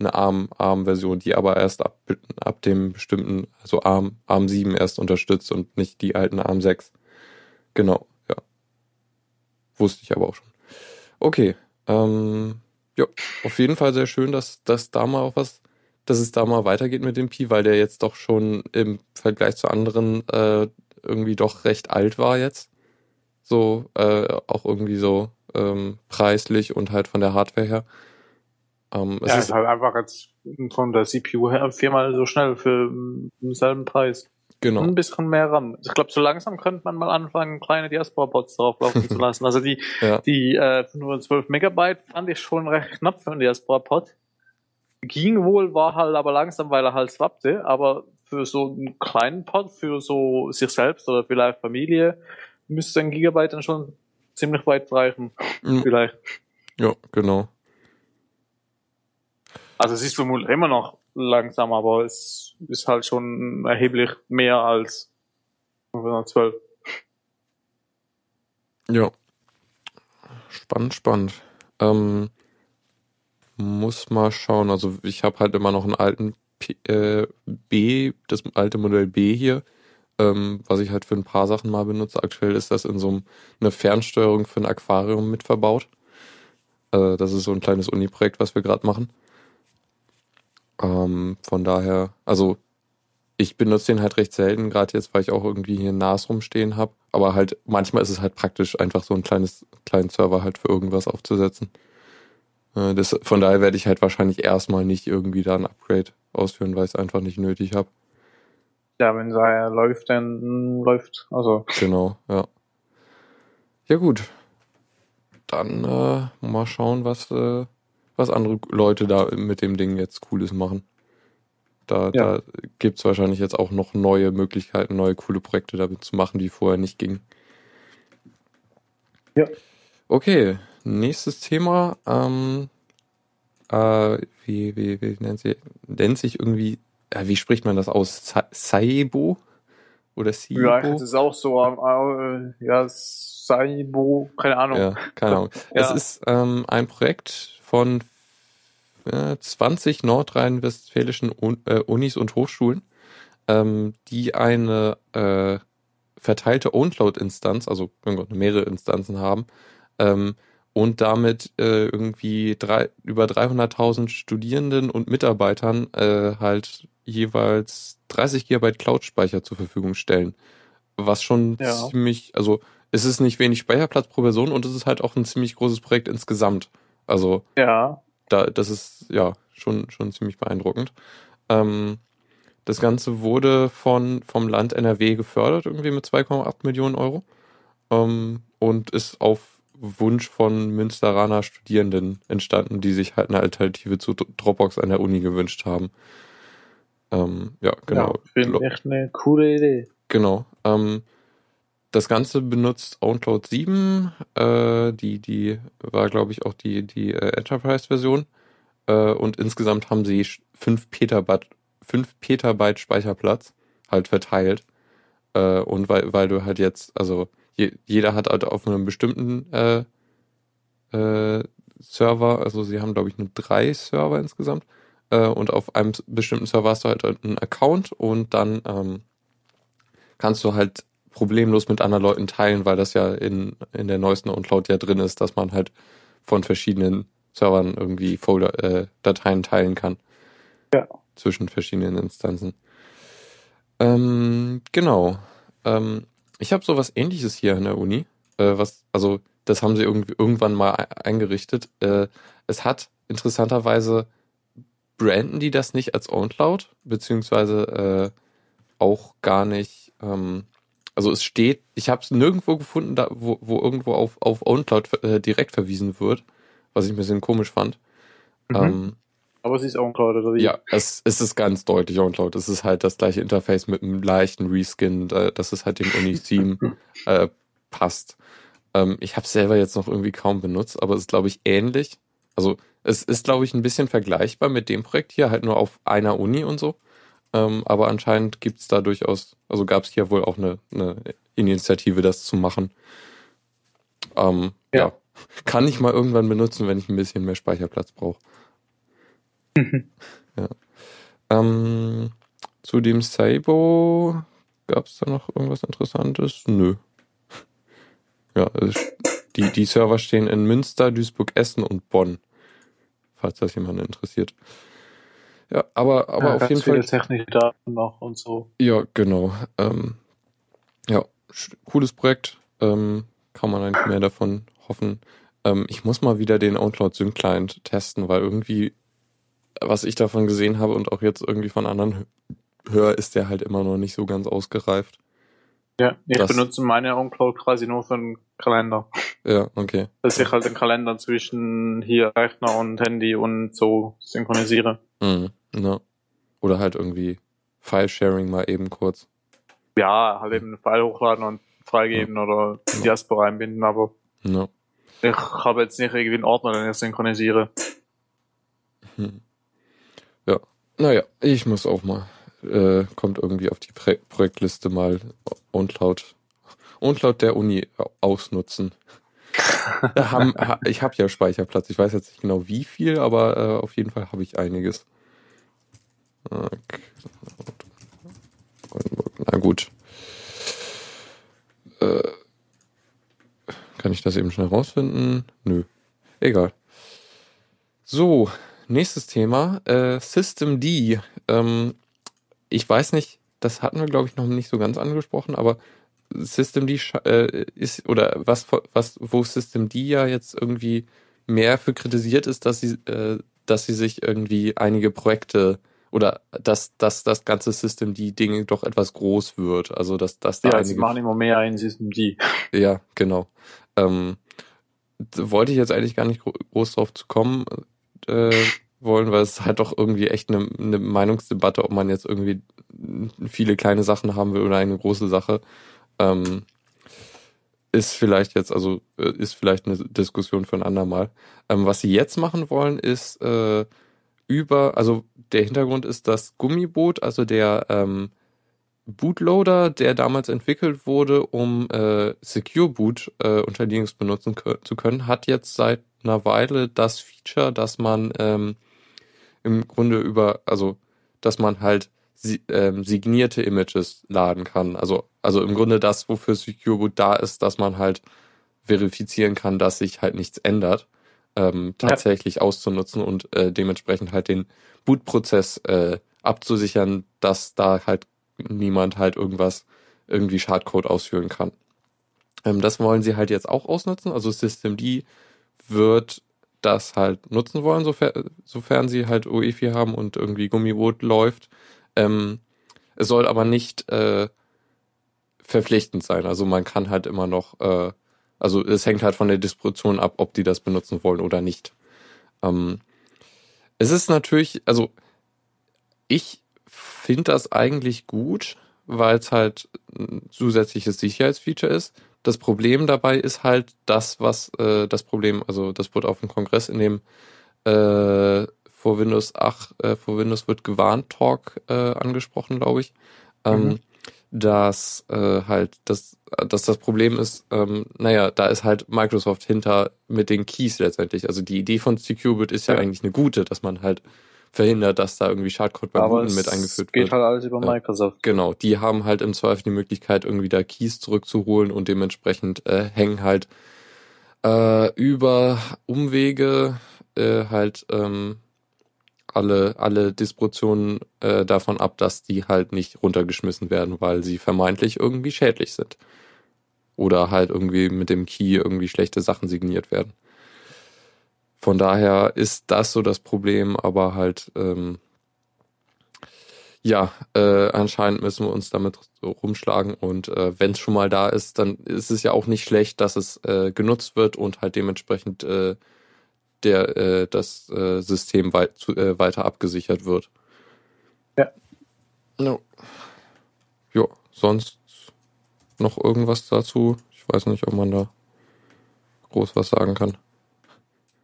eine ARM, ARM-Version, die aber erst ab, ab dem bestimmten, also ARM, ARM 7 erst unterstützt und nicht die alten ARM 6. Genau, ja. Wusste ich aber auch schon. Okay, ähm, ja, auf jeden Fall sehr schön, dass, dass da mal auch was, dass es da mal weitergeht mit dem Pi, weil der jetzt doch schon im Vergleich zu anderen äh, irgendwie doch recht alt war jetzt. So, äh, auch irgendwie so ähm, preislich und halt von der Hardware her. Ähm, es ja, ist halt einfach jetzt von der CPU her viermal so schnell für denselben Preis. Genau. Ein bisschen mehr RAM. Ich glaube, so langsam könnte man mal anfangen, kleine Diaspora-Bots drauf laufen zu lassen. Also die, ja. die äh, 512 Megabyte fand ich schon recht knapp für einen Diaspora-Pod. Ging wohl, war halt aber langsam, weil er halt swappte, aber für so einen kleinen Pod, für so sich selbst oder vielleicht Familie, müsste ein Gigabyte dann schon ziemlich weit reichen. Mhm. Vielleicht. Ja, genau. Also es ist vermutlich immer noch langsam, aber es ist halt schon erheblich mehr als 512. Ja. Spannend, spannend. Ähm, muss mal schauen. Also ich habe halt immer noch einen alten P äh, B, das alte Modell B hier ähm, was ich halt für ein paar Sachen mal benutze. Aktuell ist das in so einem, eine Fernsteuerung für ein Aquarium mit verbaut. Äh, das ist so ein kleines Uni-Projekt, was wir gerade machen. Ähm, von daher, also ich benutze den halt recht selten, gerade jetzt, weil ich auch irgendwie hier NAS rumstehen habe. Aber halt manchmal ist es halt praktisch, einfach so ein kleines, kleinen Server halt für irgendwas aufzusetzen. Äh, das, von daher werde ich halt wahrscheinlich erstmal nicht irgendwie da ein Upgrade ausführen, weil ich es einfach nicht nötig habe. Ja, wenn er läuft, dann läuft. Also. Genau, ja. Ja gut. Dann äh, mal schauen, was, äh, was andere Leute da mit dem Ding jetzt Cooles machen. Da, ja. da gibt es wahrscheinlich jetzt auch noch neue Möglichkeiten, neue coole Projekte damit zu machen, die vorher nicht gingen. Ja. Okay, nächstes Thema. Ähm, äh, wie, wie, wie nennt, sie, nennt sich irgendwie äh, wie spricht man das aus? Saibo? Oder Sibo? Ja, das ist auch so, äh, ja, Saibo, keine Ahnung. Ja, keine Ahnung. ja. Es ist ähm, ein Projekt von äh, 20 nordrhein-westfälischen äh, Unis und Hochschulen, ähm, die eine äh, verteilte Ownload-Instanz, also mehrere Instanzen haben, ähm, und damit äh, irgendwie drei, über 300.000 Studierenden und Mitarbeitern äh, halt jeweils 30 GB Cloud-Speicher zur Verfügung stellen. Was schon ja. ziemlich, also es ist nicht wenig Speicherplatz pro Person und es ist halt auch ein ziemlich großes Projekt insgesamt. Also ja. da, das ist ja schon, schon ziemlich beeindruckend. Ähm, das Ganze wurde von, vom Land NRW gefördert, irgendwie mit 2,8 Millionen Euro. Ähm, und ist auf Wunsch von Münsteraner Studierenden entstanden, die sich halt eine Alternative zu Dropbox an der Uni gewünscht haben. Ähm, ja, genau. Ja, finde echt eine coole Idee. Genau. Ähm, das Ganze benutzt OwnCloud 7. Äh, die, die war, glaube ich, auch die, die äh, Enterprise-Version. Äh, und insgesamt haben sie 5 Petabyte, 5 Petabyte Speicherplatz halt verteilt. Äh, und weil, weil du halt jetzt, also je, jeder hat halt auf einem bestimmten äh, äh, Server, also sie haben, glaube ich, nur drei Server insgesamt äh, und auf einem bestimmten Server hast du halt einen Account und dann ähm, kannst du halt problemlos mit anderen Leuten teilen, weil das ja in, in der neuesten Uncloud ja drin ist, dass man halt von verschiedenen Servern irgendwie Folder, äh, Dateien teilen kann. Ja. Zwischen verschiedenen Instanzen. Ähm, genau. Ähm, ich habe sowas ähnliches hier in der Uni. Äh, was, also, das haben sie irgendwie irgendwann mal eingerichtet. Äh, es hat interessanterweise branden die das nicht als OwnCloud, beziehungsweise äh, auch gar nicht. Ähm, also es steht, ich habe es nirgendwo gefunden, da, wo, wo irgendwo auf, auf OwnCloud äh, direkt verwiesen wird, was ich ein bisschen komisch fand. Mhm. Ähm, aber es ist OwnCloud oder wie? Ja, es, es ist ganz deutlich OwnCloud. Es ist halt das gleiche Interface mit einem leichten Reskin, äh, dass es halt dem Uni-Theme äh, passt. Ähm, ich habe selber jetzt noch irgendwie kaum benutzt, aber es ist, glaube ich, ähnlich Also es ist, glaube ich, ein bisschen vergleichbar mit dem Projekt hier, halt nur auf einer Uni und so. Ähm, aber anscheinend gibt es da durchaus, also gab es hier wohl auch eine, eine Initiative, das zu machen. Ähm, ja. ja. Kann ich mal irgendwann benutzen, wenn ich ein bisschen mehr Speicherplatz brauche. ja. Ähm, zu dem Sabo gab es da noch irgendwas Interessantes? Nö. Ja, die, die Server stehen in Münster, Duisburg, Essen und Bonn. Falls das jemanden interessiert. Ja, aber, aber ja, auf jeden Fall. technische Daten noch und so. Ja, genau. Ähm, ja, cooles Projekt. Ähm, kann man eigentlich mehr davon hoffen. Ähm, ich muss mal wieder den OwnCloud Sync Client testen, weil irgendwie, was ich davon gesehen habe und auch jetzt irgendwie von anderen höre, ist der halt immer noch nicht so ganz ausgereift. Ja, ich das, benutze meine OwnCloud quasi nur für einen Kalender. Ja, okay. Dass ich halt den Kalender zwischen hier Rechner und Handy und so synchronisiere. Mhm, ja. Oder halt irgendwie File-Sharing mal eben kurz. Ja, halt eben einen File hochladen und freigeben ja. oder in Diaspora einbinden, aber ja. ich habe jetzt nicht irgendwie einen Ordner, den ich synchronisiere. Hm. Ja, naja, ich muss auch mal äh, kommt irgendwie auf die Pro Projektliste mal OwnCloud, OwnCloud der Uni ausnutzen. haben, ich habe ja Speicherplatz. Ich weiß jetzt nicht genau wie viel, aber äh, auf jeden Fall habe ich einiges. Okay. Na gut. Äh, kann ich das eben schnell rausfinden? Nö. Egal. So, nächstes Thema. Äh, System D. Ähm, ich weiß nicht, das hatten wir, glaube ich, noch nicht so ganz angesprochen, aber System D äh, ist, oder was, was, wo System D ja jetzt irgendwie mehr für kritisiert ist, dass sie, äh, dass sie sich irgendwie einige Projekte oder dass, dass das ganze System D-Ding doch etwas groß wird. Also dass, dass da ja, einige. Sie machen immer mehr in System D. Ja, genau. Ähm, wollte ich jetzt eigentlich gar nicht groß drauf zu kommen. Äh, wollen, weil es halt doch irgendwie echt eine, eine Meinungsdebatte, ob man jetzt irgendwie viele kleine Sachen haben will oder eine große Sache. Ähm, ist vielleicht jetzt, also äh, ist vielleicht eine Diskussion für ein andermal. Ähm, was sie jetzt machen wollen, ist äh, über, also der Hintergrund ist das Gummiboot, also der ähm, Bootloader, der damals entwickelt wurde, um äh, Secure Boot äh, unter Linux benutzen zu können, hat jetzt seit einer Weile das Feature, dass man ähm, im Grunde über, also dass man halt ähm, signierte Images laden kann. Also, also im Grunde das, wofür Secure Boot da ist, dass man halt verifizieren kann, dass sich halt nichts ändert, ähm, tatsächlich ja. auszunutzen und äh, dementsprechend halt den Bootprozess äh, abzusichern, dass da halt niemand halt irgendwas irgendwie Schadcode ausführen kann. Ähm, das wollen sie halt jetzt auch ausnutzen. Also Systemd wird das halt nutzen wollen, sofern, sofern sie halt UEFI haben und irgendwie Gummiboot läuft. Ähm, es soll aber nicht äh, verpflichtend sein. Also man kann halt immer noch, äh, also es hängt halt von der Distribution ab, ob die das benutzen wollen oder nicht. Ähm, es ist natürlich, also ich finde das eigentlich gut, weil es halt ein zusätzliches Sicherheitsfeature ist. Das Problem dabei ist halt das, was äh, das Problem, also das wurde auf dem Kongress in dem äh, vor Windows 8, äh, vor Windows wird gewarnt Talk äh, angesprochen, glaube ich. Ähm, mhm. dass äh, halt das, dass das Problem ist, ähm, naja, da ist halt Microsoft hinter mit den Keys letztendlich. Also die Idee von Secubit ist ja, ja eigentlich eine gute, dass man halt verhindert, dass da irgendwie Schadcode bei Booten mit eingeführt wird. Geht halt alles über Microsoft. Genau, die haben halt im Zweifel die Möglichkeit, irgendwie da Keys zurückzuholen und dementsprechend äh, hängen halt äh, über Umwege äh, halt ähm, alle, alle Distributionen äh, davon ab, dass die halt nicht runtergeschmissen werden, weil sie vermeintlich irgendwie schädlich sind. Oder halt irgendwie mit dem Key irgendwie schlechte Sachen signiert werden. Von daher ist das so das Problem, aber halt, ähm, ja, äh, anscheinend müssen wir uns damit rumschlagen und äh, wenn es schon mal da ist, dann ist es ja auch nicht schlecht, dass es äh, genutzt wird und halt dementsprechend äh, der äh, das äh, System weit, zu, äh, weiter abgesichert wird. Ja. No. Jo, sonst noch irgendwas dazu? Ich weiß nicht, ob man da groß was sagen kann.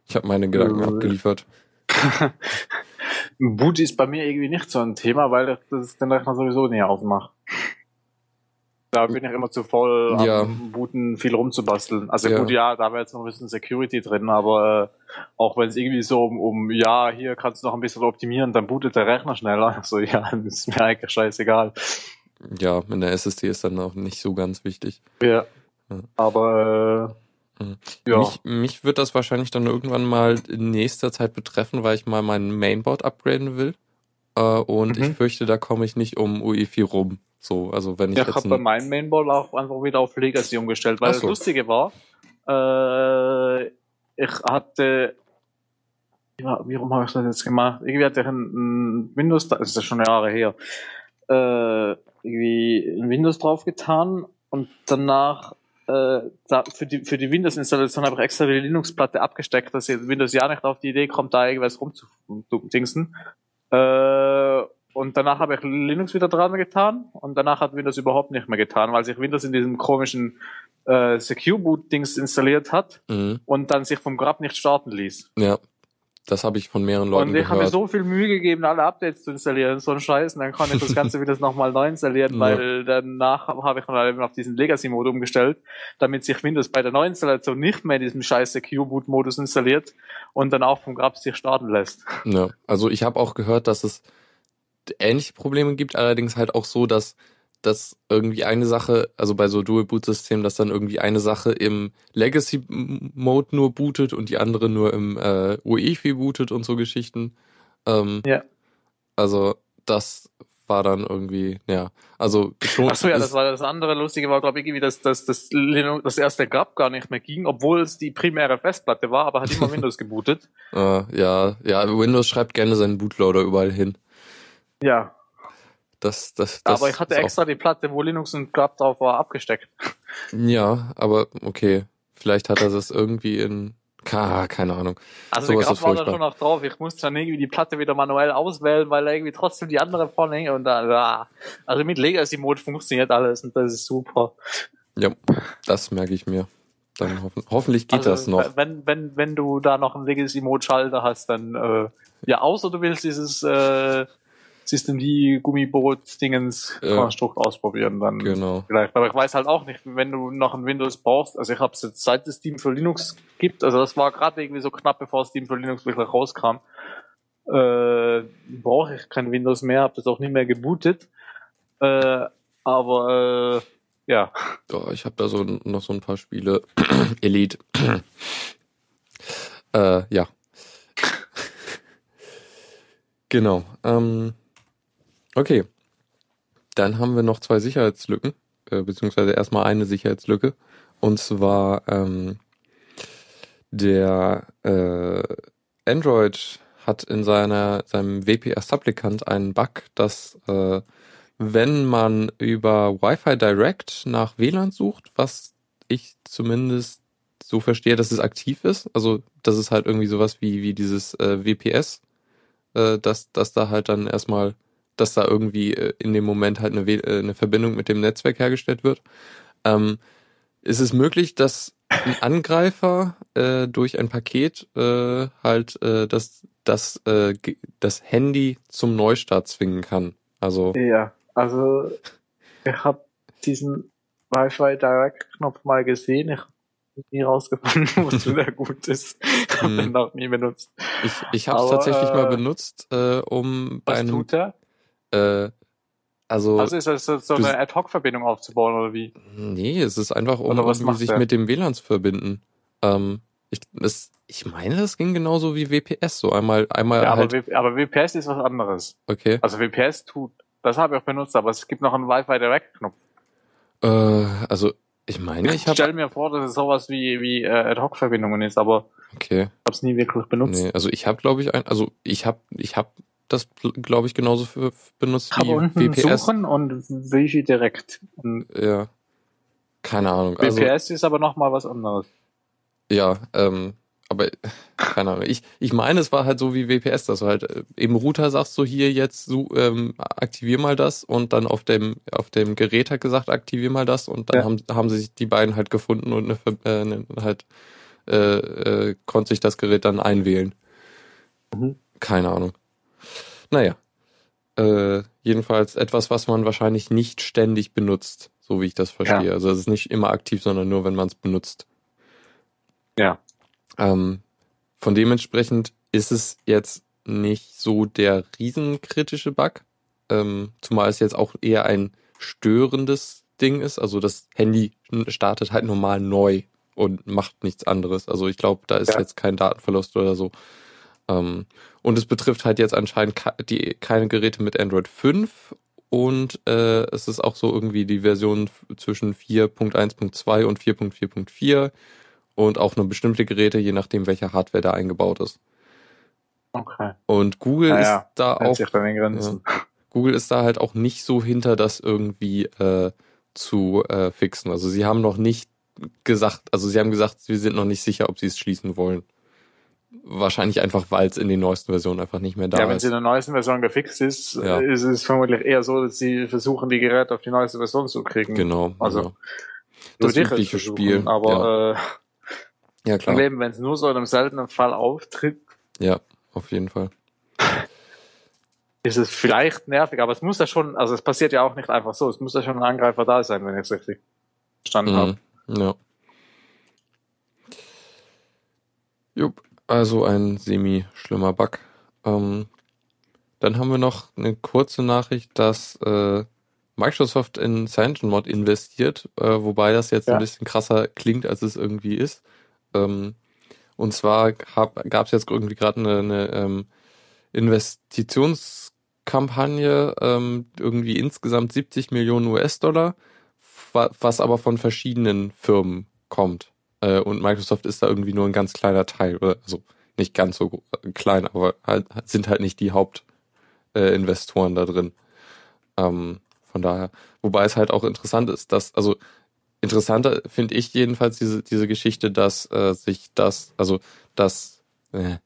Ich habe meine Gedanken Äh. abgeliefert. Boot ist bei mir irgendwie nicht so ein Thema, weil das den Rechner sowieso nie aufmache. Da bin ich immer zu voll Ja. am Booten viel rumzubasteln. Also Ja. gut, ja, da wäre jetzt noch ein bisschen Security drin, aber äh, auch wenn es irgendwie so um, um, ja, hier kannst du noch ein bisschen optimieren, dann bootet der Rechner schneller. So, ja, ist mir eigentlich scheißegal. Ja, in der SSD ist dann auch nicht so ganz wichtig. Ja. Ja. Aber äh, Mhm. Ja. Mich, mich wird das wahrscheinlich dann irgendwann mal in nächster Zeit betreffen, weil ich mal mein Mainboard upgraden will. Äh, und Mhm. ich fürchte, da komme ich nicht um UEFI rum. So, also wenn ich Ja, ich habe bei ein, meinem Mainboard auch einfach wieder auf Legacy umgestellt, weil so. das Lustige war, äh, ich hatte, wie war- wie rum habe ich das jetzt gemacht? Irgendwie hatte ich ein, ein Windows, das ist ja schon Jahre her, äh, irgendwie ein Windows draufgetan und danach äh, da, für die für die Windows-Installation habe ich extra die Linux-Platte abgesteckt, dass jetzt Windows ja nicht auf die Idee kommt, da irgendwas rumzudingsen. Äh, und danach habe ich Linux wieder dran getan und danach hat Windows überhaupt nicht mehr getan, weil sich Windows in diesem komischen äh, Secure Boot Dings installiert hat Mhm. und dann sich vom Grab nicht starten ließ. ja, das habe ich von mehreren Leuten und ich habe mir gehört. so viel Mühe gegeben, alle Updates zu installieren, so ein Scheiß, und dann kann ich das Ganze wieder nochmal neu installieren, Ja. weil danach habe ich dann eben auf diesen Legacy-Mode umgestellt, damit sich Windows bei der Neuinstallation nicht mehr in diesem scheiß Secure Boot Modus installiert und dann auch vom Grab sich starten lässt. Ja, also ich habe auch gehört, dass es ähnliche Probleme gibt, allerdings halt auch so, dass dass irgendwie eine Sache, also bei so Dual-Boot-Systemen, dass dann irgendwie eine Sache im Legacy-Mode nur bootet und die andere nur im äh, UEFI bootet und so Geschichten. Ähm, Ja. Also das war dann irgendwie, ja, also schon. Ach so, ja, das war das andere Lustige war, glaube ich, irgendwie, dass, dass das, Linux, das erste Grab gar nicht mehr ging, obwohl es die primäre Festplatte war, aber hat immer Windows gebootet. Äh, ja, ja, Windows schreibt gerne seinen Bootloader überall hin. Ja, Das, das, das aber ich hatte auch- extra die Platte, wo Linux und Grab drauf war, abgesteckt. Ja, aber okay. Vielleicht hat er das irgendwie in. Keine Ahnung. Also Sowas der Grab war da schon noch drauf. Ich musste dann irgendwie die Platte wieder manuell auswählen, weil irgendwie trotzdem die andere vorne hing und dann, ah. also mit Legacy Mode funktioniert alles und das ist super. Ja, das merke ich mir. Dann hoffen, hoffentlich geht also, das noch. Wenn, wenn, wenn du da noch einen Legacy Mode Schalter hast, dann, äh, ja, außer du willst dieses, äh, System D Gummiboot Dingens Ja. Konstrukt ausprobieren, dann Genau. vielleicht. Aber ich weiß halt auch nicht, wenn du noch ein Windows brauchst. Also ich habe es jetzt seit es Steam für Linux gibt. Also das war gerade irgendwie so knapp bevor Steam für Linux wirklich rauskam. Äh, brauche ich kein Windows mehr, habe das auch nicht mehr gebootet. Äh, aber äh, ja, Oh, ich habe da so noch so ein paar Spiele. Elite. äh, ja. genau. Ähm, okay. Dann haben wir noch zwei Sicherheitslücken, äh, beziehungsweise erstmal eine Sicherheitslücke. Und zwar ähm, der äh, Android hat in seiner seinem WPR-Supplicant einen Bug, dass äh, wenn man über Wi-Fi Direct nach WLAN sucht, was ich zumindest so verstehe, dass es aktiv ist, also das ist halt irgendwie sowas wie wie dieses äh, WPS, äh, dass dass da halt dann erstmal, dass da irgendwie äh, in dem Moment halt eine, äh, eine Verbindung mit dem Netzwerk hergestellt wird. Ähm, ist es möglich, dass ein Angreifer äh, durch ein Paket äh, halt äh, das das äh, das Handy zum Neustart zwingen kann? Also ja, also ich habe diesen Wi-Fi Direct Knopf mal gesehen. Ich habe nie rausgefunden, wozu der gut ist. Ich habe den noch nie benutzt. Ich, ich habe es tatsächlich mal äh, benutzt, äh, um bei einem, tut er? Äh, also, Also ist das so, eine Ad-Hoc-Verbindung aufzubauen oder wie? nee, es ist einfach, um irgendwie sich der? mit dem WLAN zu verbinden. Ähm, ich, das, ich meine, das ging genauso wie WPS, so einmal, einmal Ja, aber, halt, W- aber WPS ist was anderes. okay. Also WPS tut, das habe ich auch benutzt, aber es gibt noch einen Wi-Fi Direct-Knopf. Äh, also, ich meine, ich Ich habe, stelle mir vor, dass es sowas wie, wie äh, Ad-Hoc-Verbindungen ist, aber okay, ich habe es nie wirklich benutzt. nee, also ich habe, glaube ich, ein, also ich habe, ich habe das, glaube ich, genauso für, benutzt habe wie unten WPS. Suchen und Wi-Fi Direct. Und Ja. Keine Ahnung. Also, WPS ist aber noch mal was anderes. Ja, ähm, aber keine Ahnung. Ich, ich meine, es war halt so wie WPS, dass du halt äh, im Router sagst so hier jetzt so, ähm, aktivier mal das und dann auf dem auf dem Gerät hat gesagt, aktivier mal das und dann Ja. haben haben sich die beiden halt gefunden und eine, äh, eine, halt äh, äh, konnte sich das Gerät dann einwählen. Mhm. Keine Ahnung. Naja. Äh, jedenfalls etwas, was man wahrscheinlich nicht ständig benutzt, so wie ich das verstehe. Ja. Also es ist nicht immer aktiv, sondern nur, wenn man es benutzt. Ja. Ähm, von dementsprechend ist es jetzt nicht so der riesenkritische Bug, ähm, zumal es jetzt auch eher ein störendes Ding ist. Also das Handy startet halt normal neu und macht nichts anderes. Also ich glaube, da ist Ja. jetzt kein Datenverlust oder so. Ähm, und es betrifft halt jetzt anscheinend die, keine Geräte mit Android 5 und äh, es ist auch so irgendwie die Version zwischen 4.1.2 und 4.4.4 und auch nur bestimmte Geräte, je nachdem, welche Hardware da eingebaut ist. Okay. Und Google Naja, ist da auch, Grenzen. Google ist da halt auch nicht so hinter, das irgendwie äh, zu äh, fixen. Also sie haben noch nicht gesagt, also sie haben gesagt, sie sind noch nicht sicher, ob sie es schließen wollen. Wahrscheinlich einfach, weil es in den neuesten Versionen einfach nicht mehr da Ja, wenn ist. sie in der neuesten Version gefixt ist, Ja. ist es vermutlich eher so, dass sie versuchen, die Geräte auf die neueste Version zu kriegen. Genau. Also, genau. Nur das sicher übliche Spiel, Aber Ja, äh, klar. im Leben, wenn es nur so in einem seltenen Fall auftritt, Ja, auf jeden Fall. ist es vielleicht nervig, aber es muss ja schon, also es passiert ja auch nicht einfach so, es muss ja schon ein Angreifer da sein, wenn ich es richtig verstanden habe. Mhm. Ja. Jupp, also ein semi-schlimmer Bug. Ähm, dann haben wir noch eine kurze Nachricht, dass äh, Microsoft in CyanogenMod investiert, äh, wobei das jetzt Ja. ein bisschen krasser klingt, als es irgendwie ist. Ähm, und zwar gab es jetzt irgendwie gerade eine, eine ähm, Investitionskampagne, ähm, irgendwie insgesamt 70 Millionen US-Dollar, wa- was aber von verschiedenen Firmen kommt. Äh, und Microsoft ist da irgendwie nur ein ganz kleiner Teil, oder also nicht ganz so klein, aber halt, sind halt nicht die Hauptinvestoren äh, da drin. Ähm, von daher, wobei es halt auch interessant ist, dass, also interessanter finde ich jedenfalls diese, diese Geschichte, dass äh, sich das, also dass äh,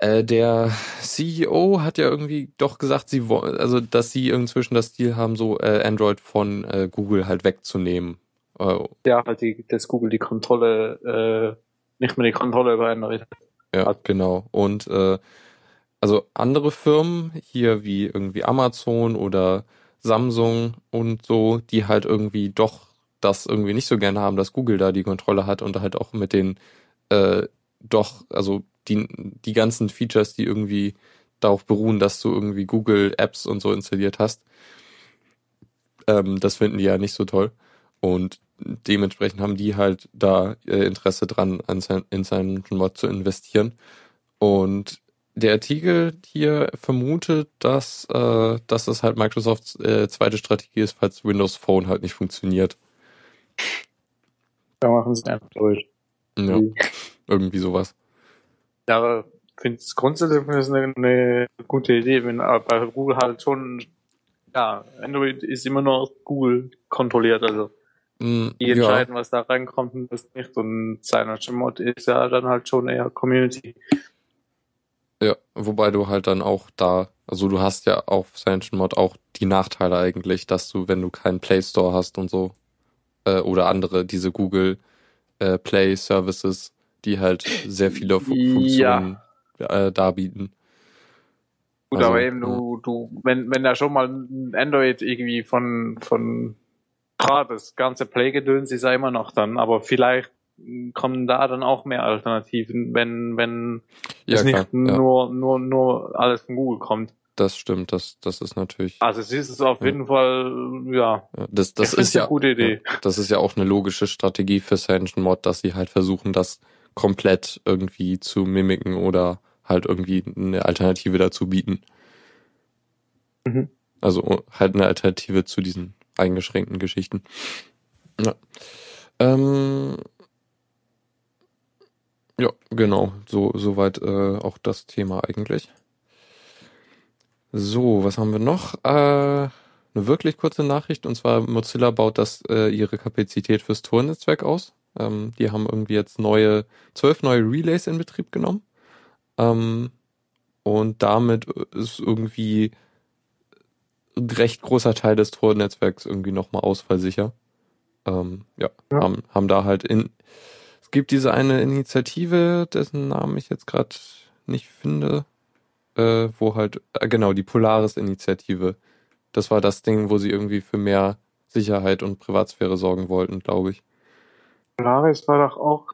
äh, der CEO hat ja irgendwie doch gesagt, sie wollen, also dass sie inzwischen das Ziel haben, so äh, Android von äh, Google halt wegzunehmen. Äh, Ja, halt die, dass Google die Kontrolle, äh, nicht mehr die Kontrolle über Android hat. Ja, genau. Und äh, also andere Firmen hier wie irgendwie Amazon oder Samsung und so, die halt irgendwie doch das irgendwie nicht so gerne haben, dass Google da die Kontrolle hat und halt auch mit den äh, doch, also die, die ganzen Features, die irgendwie darauf beruhen, dass du irgendwie Google Apps und so installiert hast. Ähm, das finden die ja nicht so toll. Und dementsprechend haben die halt da äh, Interesse dran, an sein, in seinen Mod zu investieren. Und der Artikel hier vermutet, dass, äh, dass das halt Microsofts äh, zweite Strategie ist, falls Windows Phone halt nicht funktioniert. Da machen sie Android. Ja, Mhm. irgendwie sowas. Ja, finde es grundsätzlich ich eine, eine gute Idee, wenn äh, bei Google halt schon, ja, Android ist immer noch Google kontrolliert, also die ja, entscheiden, was da reinkommt und was nicht und Mod ist ja dann halt schon eher Community. ja, wobei du halt dann auch da, also du hast ja auf Mod auch die Nachteile eigentlich, dass du, wenn du keinen Play Store hast und so, äh, oder andere, diese Google äh, Play Services, die halt sehr viele Fu Funktionen äh, darbieten. Gut, Also, aber eben du, du, wenn, wenn da schon mal ein Android irgendwie von, von, klar, das ganze Play-Gedöns ist ja immer noch dann, aber vielleicht kommen da dann auch mehr Alternativen, wenn, wenn Ja, es klar, nicht ja, nur, nur, nur alles von Google kommt. das stimmt, das, das ist natürlich, Also es ist es auf Ja. jeden Fall, ja, das, das ist ja, eine gute Idee. Das ist ja auch eine logische Strategie für Sanction Mod, dass sie halt versuchen, das komplett irgendwie zu mimiken oder halt irgendwie eine Alternative dazu bieten. Mhm. Also halt eine Alternative zu diesen eingeschränkten Geschichten. Ja. Ähm, ja, genau. So soweit äh, auch das Thema eigentlich. So, was haben wir noch? Äh, eine wirklich kurze Nachricht und zwar Mozilla baut das äh, ihre Kapazität fürs Tor-Netzwerk aus. Ähm, die haben irgendwie jetzt neue zwölf neue Relays in Betrieb genommen ähm, und damit ist irgendwie ein recht großer Teil des Tor-Netzwerks irgendwie nochmal ausfallsicher. Ähm, ja, Ja. Haben, haben da halt in Es gibt diese eine Initiative, dessen Namen ich jetzt gerade nicht finde, äh, wo halt, äh, genau, die Polaris-Initiative. Das war das Ding, wo sie irgendwie für mehr Sicherheit und Privatsphäre sorgen wollten, glaube ich. Polaris war doch auch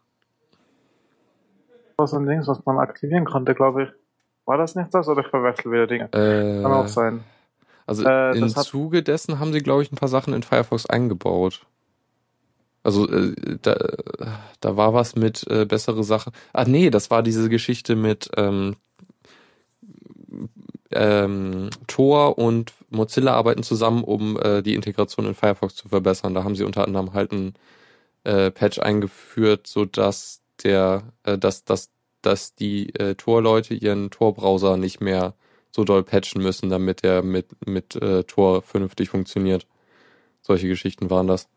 was ein Ding, was man aktivieren konnte, glaube ich. War das nicht das oder ich verwechsel wieder Dinge? Äh, Kann auch sein. Also Äh, im Zuge dessen haben sie, glaube ich, ein paar Sachen in Firefox eingebaut. Also äh, da, da war was mit äh, bessere Sachen. Ah nee, das war diese Geschichte mit ähm, ähm, Tor und Mozilla arbeiten zusammen, um äh, die Integration in Firefox zu verbessern. Da haben sie unter anderem halt ein äh, Patch eingeführt, so dass der, äh, dass, dass, dass die äh, Tor-Leute ihren Tor-Browser nicht mehr so doll patchen müssen, damit der mit, mit äh, Tor vernünftig funktioniert. Solche Geschichten waren das.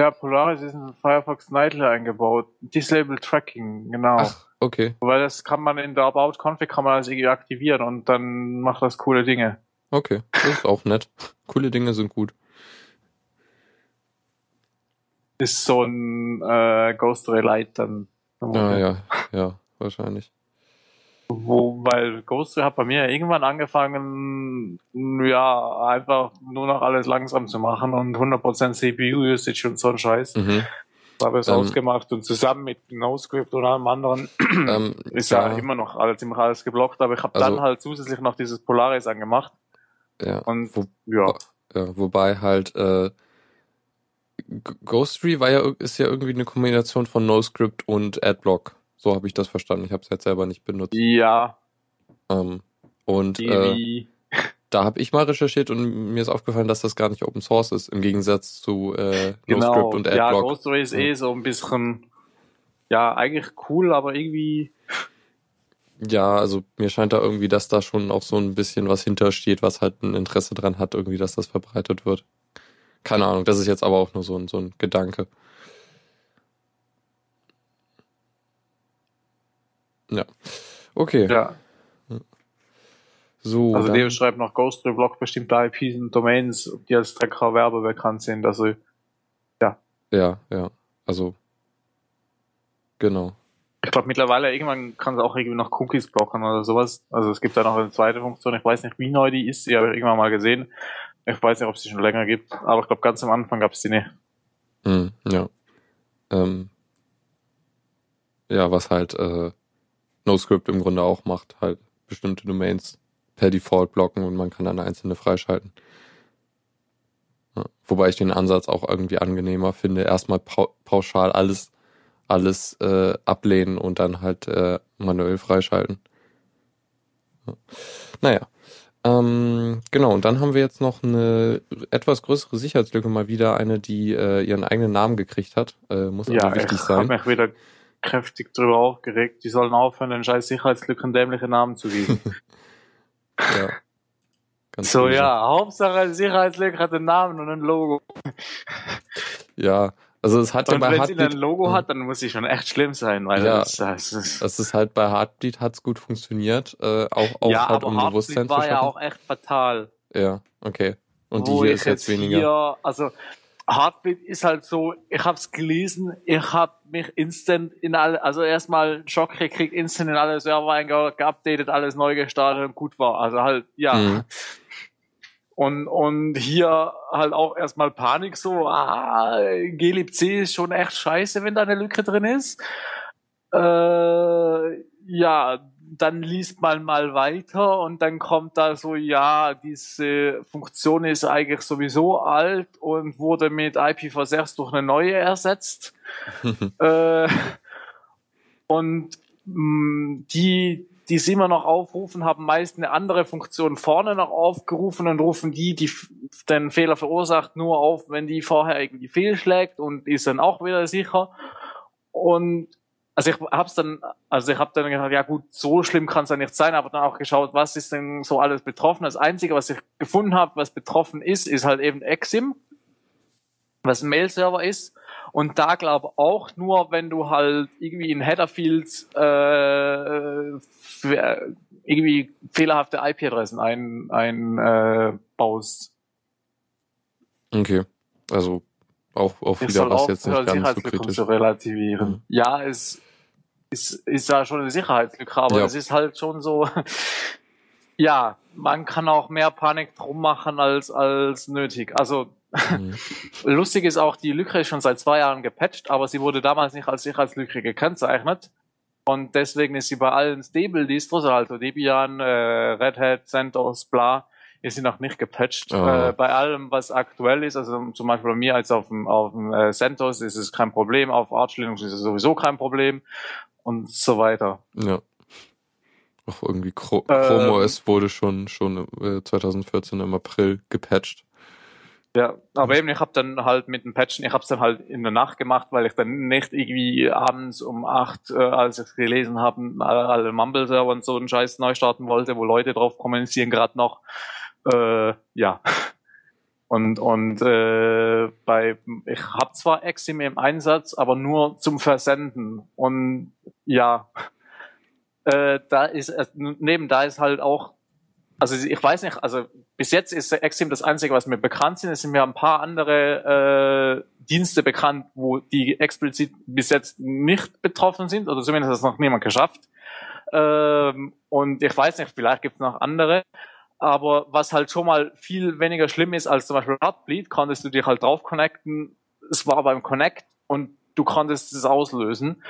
Ja, Polaris ist in Firefox Nightly eingebaut. Disable Tracking, genau. Ach, okay. Weil das kann man in der About Config kann man das irgendwie aktivieren und dann macht das coole Dinge. Okay, das ist auch nett. Coole Dinge sind gut. Ist so ein äh, Ghost Relate dann. Ja, ja, ja, wahrscheinlich. Wo, weil Ghost hat bei mir irgendwann angefangen, ja, einfach nur noch alles langsam zu machen und 100% CPU-Usage und so ein Scheiß. Mhm. Da habe ich es Ähm. ausgemacht und zusammen mit NoScript und allem anderen Ähm, ist ja, immer noch alles, ziemlich alles geblockt, aber ich habe Also- dann halt zusätzlich noch dieses Polaris angemacht ja. und Wo, ja, ja, wobei halt äh, G- Ghostry war ja ist ja irgendwie eine Kombination von NoScript und AdBlock. So habe ich das verstanden. Ich habe es jetzt selber nicht benutzt. ja, Ähm, und äh, da habe ich mal recherchiert und mir ist aufgefallen, dass das gar nicht Open Source ist, im Gegensatz zu äh, genau, NoScript und ja, AdBlock. Ghostray ist Ja. eh so ein bisschen, ja, eigentlich cool, aber irgendwie, Ja, also mir scheint da irgendwie, dass da schon auch so ein bisschen was hintersteht, was halt ein Interesse dran hat, irgendwie, dass das verbreitet wird. Keine Ahnung, das ist jetzt aber auch nur so ein, so ein Gedanke. Ja. Okay, ja, so. also Leo schreibt noch Ghostray blockt bestimmte IPs und Domains, die als Trecker Werbe bekannt sind, also ja, ja, also genau. Ich glaube mittlerweile irgendwann kann es auch irgendwie noch Cookies blocken oder sowas. Also es gibt da noch eine zweite Funktion. Ich weiß nicht, wie neu die ist. Die habe ich irgendwann mal gesehen. Ich weiß nicht, ob es die schon länger gibt. Aber ich glaube, ganz am Anfang gab es die nicht. Hm, ja. Ähm, ja, was halt äh, NoScript im Grunde auch macht, halt bestimmte Domains per Default blocken und man kann dann einzelne freischalten. Ja, wobei ich den Ansatz auch irgendwie angenehmer finde, erstmal pau pauschal alles alles äh, ablehnen und dann halt äh, manuell freischalten. Ja. Naja. Ähm, genau, und dann haben wir jetzt noch eine etwas größere Sicherheitslücke, mal wieder eine, die äh, ihren eigenen Namen gekriegt hat. Äh, muss also Ja, wichtig ich habe sein. mich wieder kräftig drüber aufgeregt. Die sollen aufhören, den scheiß Sicherheitslücken dämliche Namen zu geben. Ja. Ganz so, ja, Hauptsache Sicherheitslücke hat einen Namen und ein Logo. Ja, also es hat ja Und bei wenn sie ein Heartbeat, Logo hat, dann muss sie schon echt schlimm sein, weil Ja. das, das ist, das ist halt bei Heartbeat hat's gut funktioniert, äh, auch, auch ja, halt um Heartbeat Bewusstsein zu war schaffen. ja auch echt fatal. Ja, okay. Und die hier ist jetzt weniger. Hier, also Heartbeat ist halt so, ich hab's gelesen, ich hab mich instant in alle, also erstmal Schock gekriegt, instant in alle Server einge- geupdatet, alles neu gestartet und gut war. Also halt, ja. Mhm. Und, und hier halt auch erstmal Panik so, ah, glibc ist schon echt scheiße, wenn da eine Lücke drin ist. Äh, ja, dann liest man mal weiter und dann kommt da so, ja, diese Funktion ist eigentlich sowieso alt und wurde mit IPv6 durch eine neue ersetzt. äh, und mh, die, die sie immer noch aufrufen, haben meist eine andere Funktion vorne noch aufgerufen und rufen die, die den Fehler verursacht, nur auf, wenn die vorher irgendwie fehlschlägt und ist dann auch wieder sicher. Und also ich hab's dann, also ich habe dann gedacht, ja gut, so schlimm kann es ja nicht sein, aber dann auch geschaut, was ist denn so alles betroffen. Das Einzige, was ich gefunden habe, was betroffen ist, ist halt eben Exim, was ein Mail-Server ist. Und da glaube auch nur, wenn du halt irgendwie in Header-Fields äh, irgendwie fehlerhafte IP-Adressen ein, ein äh, baust. Okay. Also auch, auch wieder was jetzt nicht ganz so kritisch. zu relativieren. Mhm. Ja, es ist, ist ja schon eine Sicherheitslücke, aber Ja. es ist halt schon so, ja, man kann auch mehr Panik drum machen als, als nötig. Also, Mhm. lustig ist auch, die Lücke ist schon seit zwei Jahren gepatcht, aber sie wurde damals nicht als Sicherheitslücke gekennzeichnet. Und deswegen ist sie bei allen Stable-Distros, also Debian, äh, Red Hat, CentOS, bla, ist sie noch nicht gepatcht. Ah. Äh, bei allem, was aktuell ist, also zum Beispiel bei mir als auf dem, auf dem äh, CentOS ist es kein Problem, auf Arch Linux ist es sowieso kein Problem und so weiter. Ja. Auch irgendwie Chro Ähm. Chrome OS wurde schon, schon äh, 2014 im April gepatcht. Ja, aber eben, ich habe dann halt mit dem Patchen, ich habe es dann halt in der Nacht gemacht, weil ich dann nicht irgendwie abends um acht, äh, als ich es gelesen habe, alle, alle Mumble-Server und so einen Scheiß neu starten wollte, wo Leute drauf kommunizieren gerade noch. Äh, ja. Und und äh, bei ich habe zwar Exim im Einsatz, aber nur zum Versenden. Und ja, äh, da ist äh, neben da ist halt auch also ich weiß nicht, also bis jetzt ist Exim das Einzige, was mir bekannt sind. Es sind mir ein paar andere äh, Dienste bekannt, wo die explizit bis jetzt nicht betroffen sind, oder zumindest hat es noch niemand geschafft. Ähm, und ich weiß nicht, vielleicht gibt es noch andere. Aber was halt schon mal viel weniger schlimm ist als zum Beispiel Heartbleed, konntest du dich halt drauf connecten. Es war beim Connect und du konntest es auslösen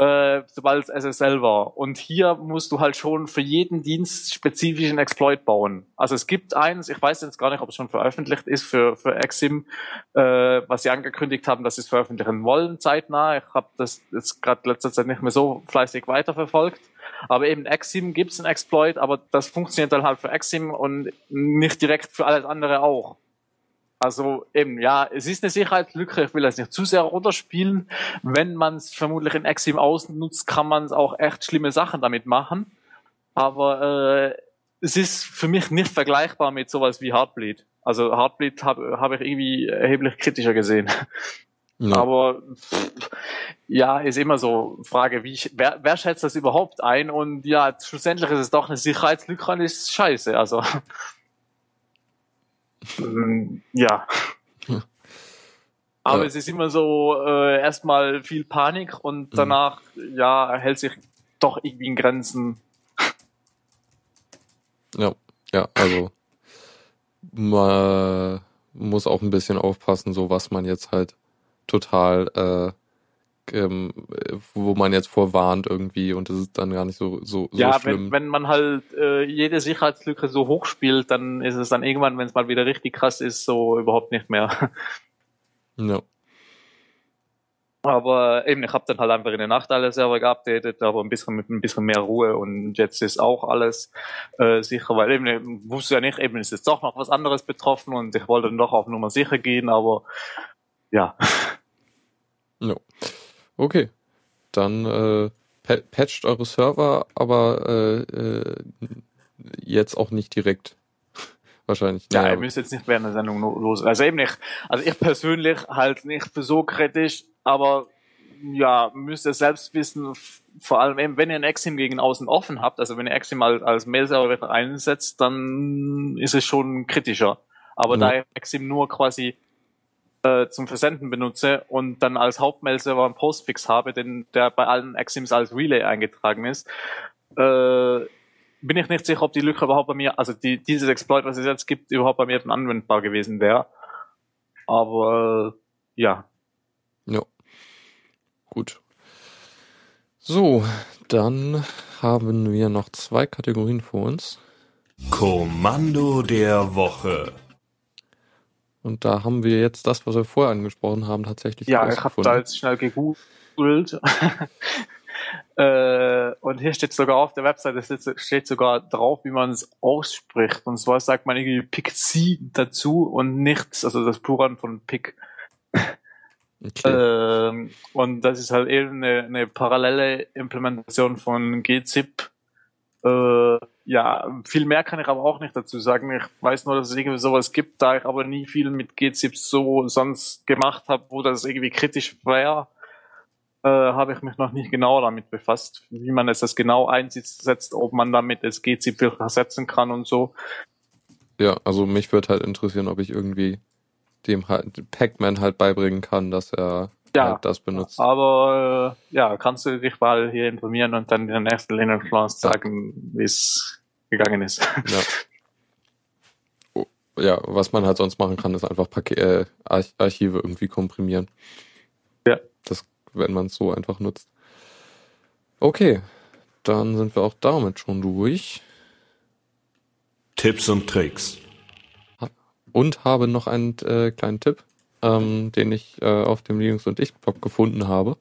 äh, sobald es SSL war. Und hier musst du halt schon für jeden Dienst spezifischen Exploit bauen. Also es gibt eins, ich weiß jetzt gar nicht, ob es schon veröffentlicht ist für, für Exim, äh, was sie angekündigt haben, dass sie es veröffentlichen wollen zeitnah. Ich habe das jetzt gerade letzter Zeit nicht mehr so fleißig weiterverfolgt. Aber eben Exim gibt es einen Exploit, aber das funktioniert dann halt für Exim und nicht direkt für alles andere auch. Also eben, ja, es ist eine Sicherheitslücke, ich will das nicht zu sehr runterspielen. Wenn man es vermutlich in Exim ausnutzt, kann man auch echt schlimme Sachen damit machen. Aber äh, es ist für mich nicht vergleichbar mit sowas wie Heartbleed. Also Heartbleed habe hab ich irgendwie erheblich kritischer gesehen. Ja. Aber pff, ja, ist immer so Frage, wie ich, wer, wer schätzt das überhaupt ein? Und ja, schlussendlich ist es doch eine Sicherheitslücke und ist scheiße. Also ähm, ja. Aber Ja. es ist immer so äh, erstmal viel Panik Mhm. und danach ja hält sich doch irgendwie in Grenzen. Ja, ja, also man muss auch ein bisschen aufpassen, so was man jetzt halt total, äh, ähm, wo man jetzt vorwarnt irgendwie und das ist dann gar nicht so so, so ja, schlimm. wenn, wenn man halt äh, jede Sicherheitslücke so hoch spielt, dann ist es dann irgendwann, wenn es mal wieder richtig krass ist, so überhaupt nicht mehr. ja, Aber eben, ich habe dann halt einfach in der Nacht alle Server geupdatet, aber ein bisschen mit ein bisschen mehr Ruhe und jetzt ist auch alles äh, sicher, weil eben ich wusste ja nicht, eben ist jetzt doch noch was anderes betroffen und ich wollte dann doch auf Nummer sicher gehen, aber ja. ja. Okay, dann äh, pa patcht eure Server, aber äh, äh, jetzt auch nicht direkt. Wahrscheinlich. Ja, Naja, ihr müsst jetzt nicht während der Sendung los. Also eben nicht. Also ich persönlich halt nicht für so kritisch, aber ja, müsst ihr selbst wissen, vor allem eben, wenn ihr ein Exim gegen außen offen habt, also wenn ihr Exim als, als Mail-Server einsetzt, dann ist es schon kritischer. Aber Ja. da ich Exim nur quasi äh, zum Versenden benutze und dann als Hauptmail-Server einen Postfix habe, den der bei allen Exims als Relay eingetragen ist, äh, bin ich nicht sicher, ob die Lücke überhaupt bei mir, also die, dieses Exploit, was es jetzt gibt, überhaupt bei mir dann anwendbar gewesen wäre. Aber äh, ja. Ja. Gut. So, dann haben wir noch zwei Kategorien vor uns. Kommando der Woche. Und da haben wir jetzt das, was wir vorher angesprochen haben, tatsächlich Ja, ich habe da jetzt schnell gegoogelt. äh, und hier steht sogar auf der Webseite, es steht- sogar drauf, wie man es ausspricht. Und zwar sagt man irgendwie Pick C dazu und nichts, also das Plural von Pick. Okay. Ähm, und das ist halt eben eine, eine parallele Implementation von gzip. Äh, ja, viel mehr kann ich aber auch nicht dazu sagen. Ich weiß nur, dass es irgendwie sowas gibt, da ich aber nie viel mit gzip so sonst gemacht habe, wo das irgendwie kritisch wäre, äh, habe ich mich noch nicht genau damit befasst, wie man es das genau einsetzt, ob man damit das gzip ersetzen kann und so. ja, also mich würde halt interessieren, ob ich irgendwie dem halt Pac-Man halt beibringen kann, dass er Ja, halt das benutzt. Aber äh, ja, kannst du dich mal hier informieren und dann in der nächsten Linux Class Ja. sagen, wie es gegangen ist. Ja. Oh, ja, was man halt sonst machen kann, ist einfach Pake äh, Arch Archive irgendwie komprimieren. Ja. Das, wenn man es so einfach nutzt. Okay, dann sind wir auch damit schon durch. Tipps und Tricks. Und habe noch einen äh, kleinen Tipp, ähm, den ich äh, auf dem Linux und ich Blog gefunden habe.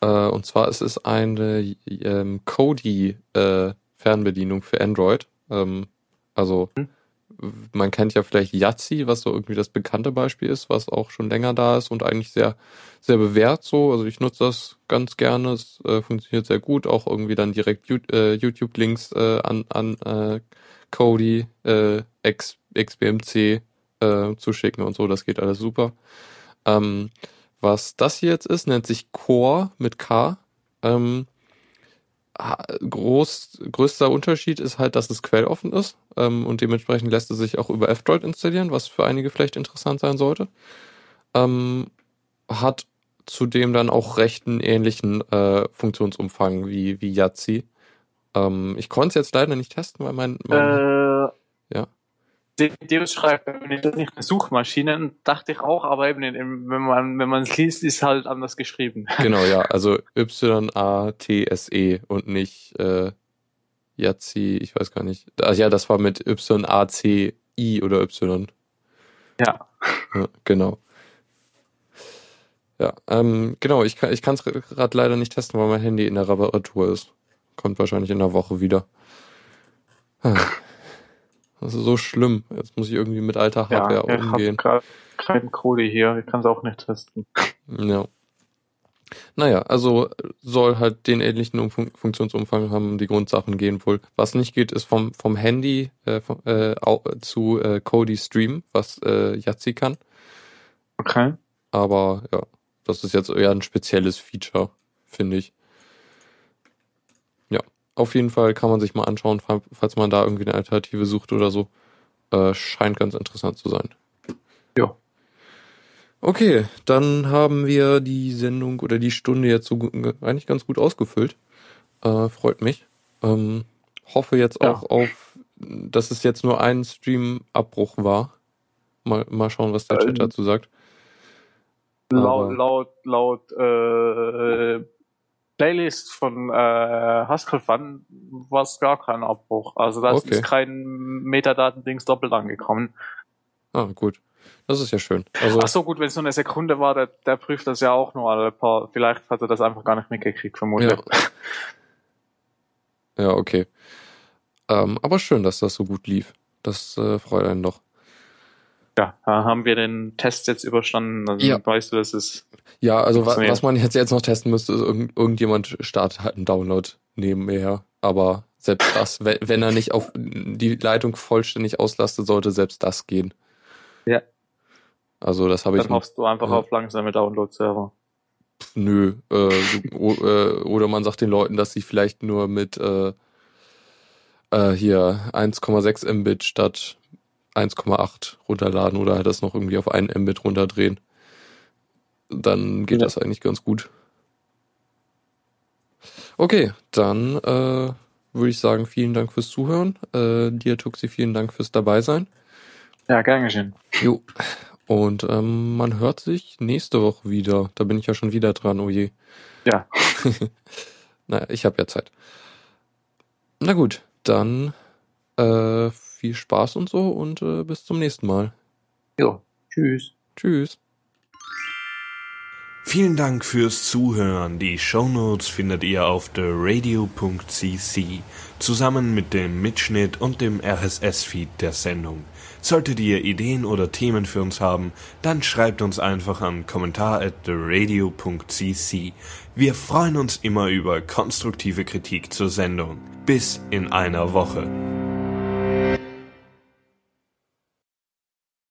Äh, und zwar ist es eine ähm, Kodi äh, Fernbedienung für Android. Ähm, also Hm. man kennt ja vielleicht Yahtzee, was so irgendwie das bekannte Beispiel ist, was auch schon länger da ist und eigentlich sehr sehr bewährt so. Also ich nutze das ganz gerne. Es äh, funktioniert sehr gut. Auch irgendwie dann direkt äh, YouTube-Links äh, an an äh, Kodi, äh, X, XBMC äh, zu schicken und so. Das geht alles super. Ähm, was das hier jetzt ist, nennt sich Core mit K. Ähm, groß, größter Unterschied ist halt, dass es quelloffen ist ähm, und dementsprechend lässt es sich auch über F-Droid installieren, was für einige vielleicht interessant sein sollte. Ähm, hat zudem dann auch recht einen ähnlichen äh, Funktionsumfang wie, wie Yahtzee. Ähm, ich konnte es jetzt leider nicht testen, weil mein, mein Äh, Ja. Deus schreibt, ich nicht eine Suchmaschine, dachte ich auch, aber eben, wenn man wenn man es liest, ist halt anders geschrieben. Genau, ja, also Y-A-T-S-E E und nicht äh, Yahtzee, ich weiß gar nicht. Ah, ja, das war mit Y-A-C-I oder Y. Ja. Ja, genau. Ja, ähm, genau, ich kann ich kann es gerade leider nicht testen, weil mein Handy in der Reparatur ist. Kommt wahrscheinlich in der Woche wieder. Das ist so schlimm. Jetzt muss ich irgendwie mit alter Ja, Hardware ich habe umgehen. keinen Code hier, ich kann es auch nicht testen. Ja. Naja, also soll halt den ähnlichen Umfang, Funktionsumfang haben, die Grundsachen gehen wohl. Was nicht geht, ist vom, vom Handy äh, vom, äh, zu äh, Kodi Stream, was äh, Yahtzee kann. Okay. Aber ja, das ist jetzt eher ein spezielles Feature, finde ich. Ja, auf jeden Fall kann man sich mal anschauen, fa- falls man da irgendwie eine Alternative sucht oder so. Äh, scheint ganz interessant zu sein. Ja. Okay, dann haben wir die Sendung oder die Stunde jetzt so eigentlich ganz gut ausgefüllt. Äh, freut mich. Ähm, hoffe jetzt Ja. auch auf, dass es jetzt nur ein Stream-Abbruch war. Mal, mal schauen, was der Chat Ähm, dazu sagt. Laut, laut, laut äh, Playlist von äh, Haskell Fun war es gar kein Abbruch. Also da Okay. ist kein Metadatendings doppelt angekommen. Ah, gut. Das ist ja schön. Also, Ach so, gut, wenn es nur eine Sekunde war, der, der prüft das ja auch nur alle paar. Vielleicht hat er das einfach gar nicht mitgekriegt, vermutlich. ja. ja, okay. Ähm, aber schön, dass das so gut lief. Das äh, freut einen doch. Ja, haben wir den Test jetzt überstanden. Also Ja. weißt du, das ist. Ja, also wa Funktioniert. was man jetzt, jetzt noch testen müsste, ist irgend irgendjemand startet halt einen Download nebenher. Aber selbst das, wenn, wenn er nicht auf die Leitung vollständig auslastet, sollte selbst das gehen. Ja. Also das habe ich Dann hoffst du einfach ja. auf langsame Download-Server. Nö. Äh, äh, oder man sagt den Leuten, dass sie vielleicht nur mit äh, äh, hier 1,6 Mbit statt 1,8 runterladen oder halt das noch irgendwie auf 1 Mbit runterdrehen. Dann geht Ja. das eigentlich ganz gut. Okay, dann äh, würde ich sagen, vielen Dank fürs Zuhören. Äh, dir, Tuxi, vielen Dank fürs Dabeisein. Ja, gern geschehen. Jo. Und ähm, man hört sich nächste Woche wieder. Da bin ich ja schon wieder dran, oh je. Ja. naja, ich habe ja Zeit. Na gut, dann äh, viel Spaß und so und äh, bis zum nächsten Mal. Jo. Tschüss. Tschüss. Vielen Dank fürs Zuhören. Die Shownotes findet ihr auf theradio.cc zusammen mit dem Mitschnitt und dem RSS-Feed der Sendung. Solltet ihr Ideen oder Themen für uns haben, dann schreibt uns einfach an kommentar at theradio.cc. Wir freuen uns immer über konstruktive Kritik zur Sendung. Bis in einer Woche.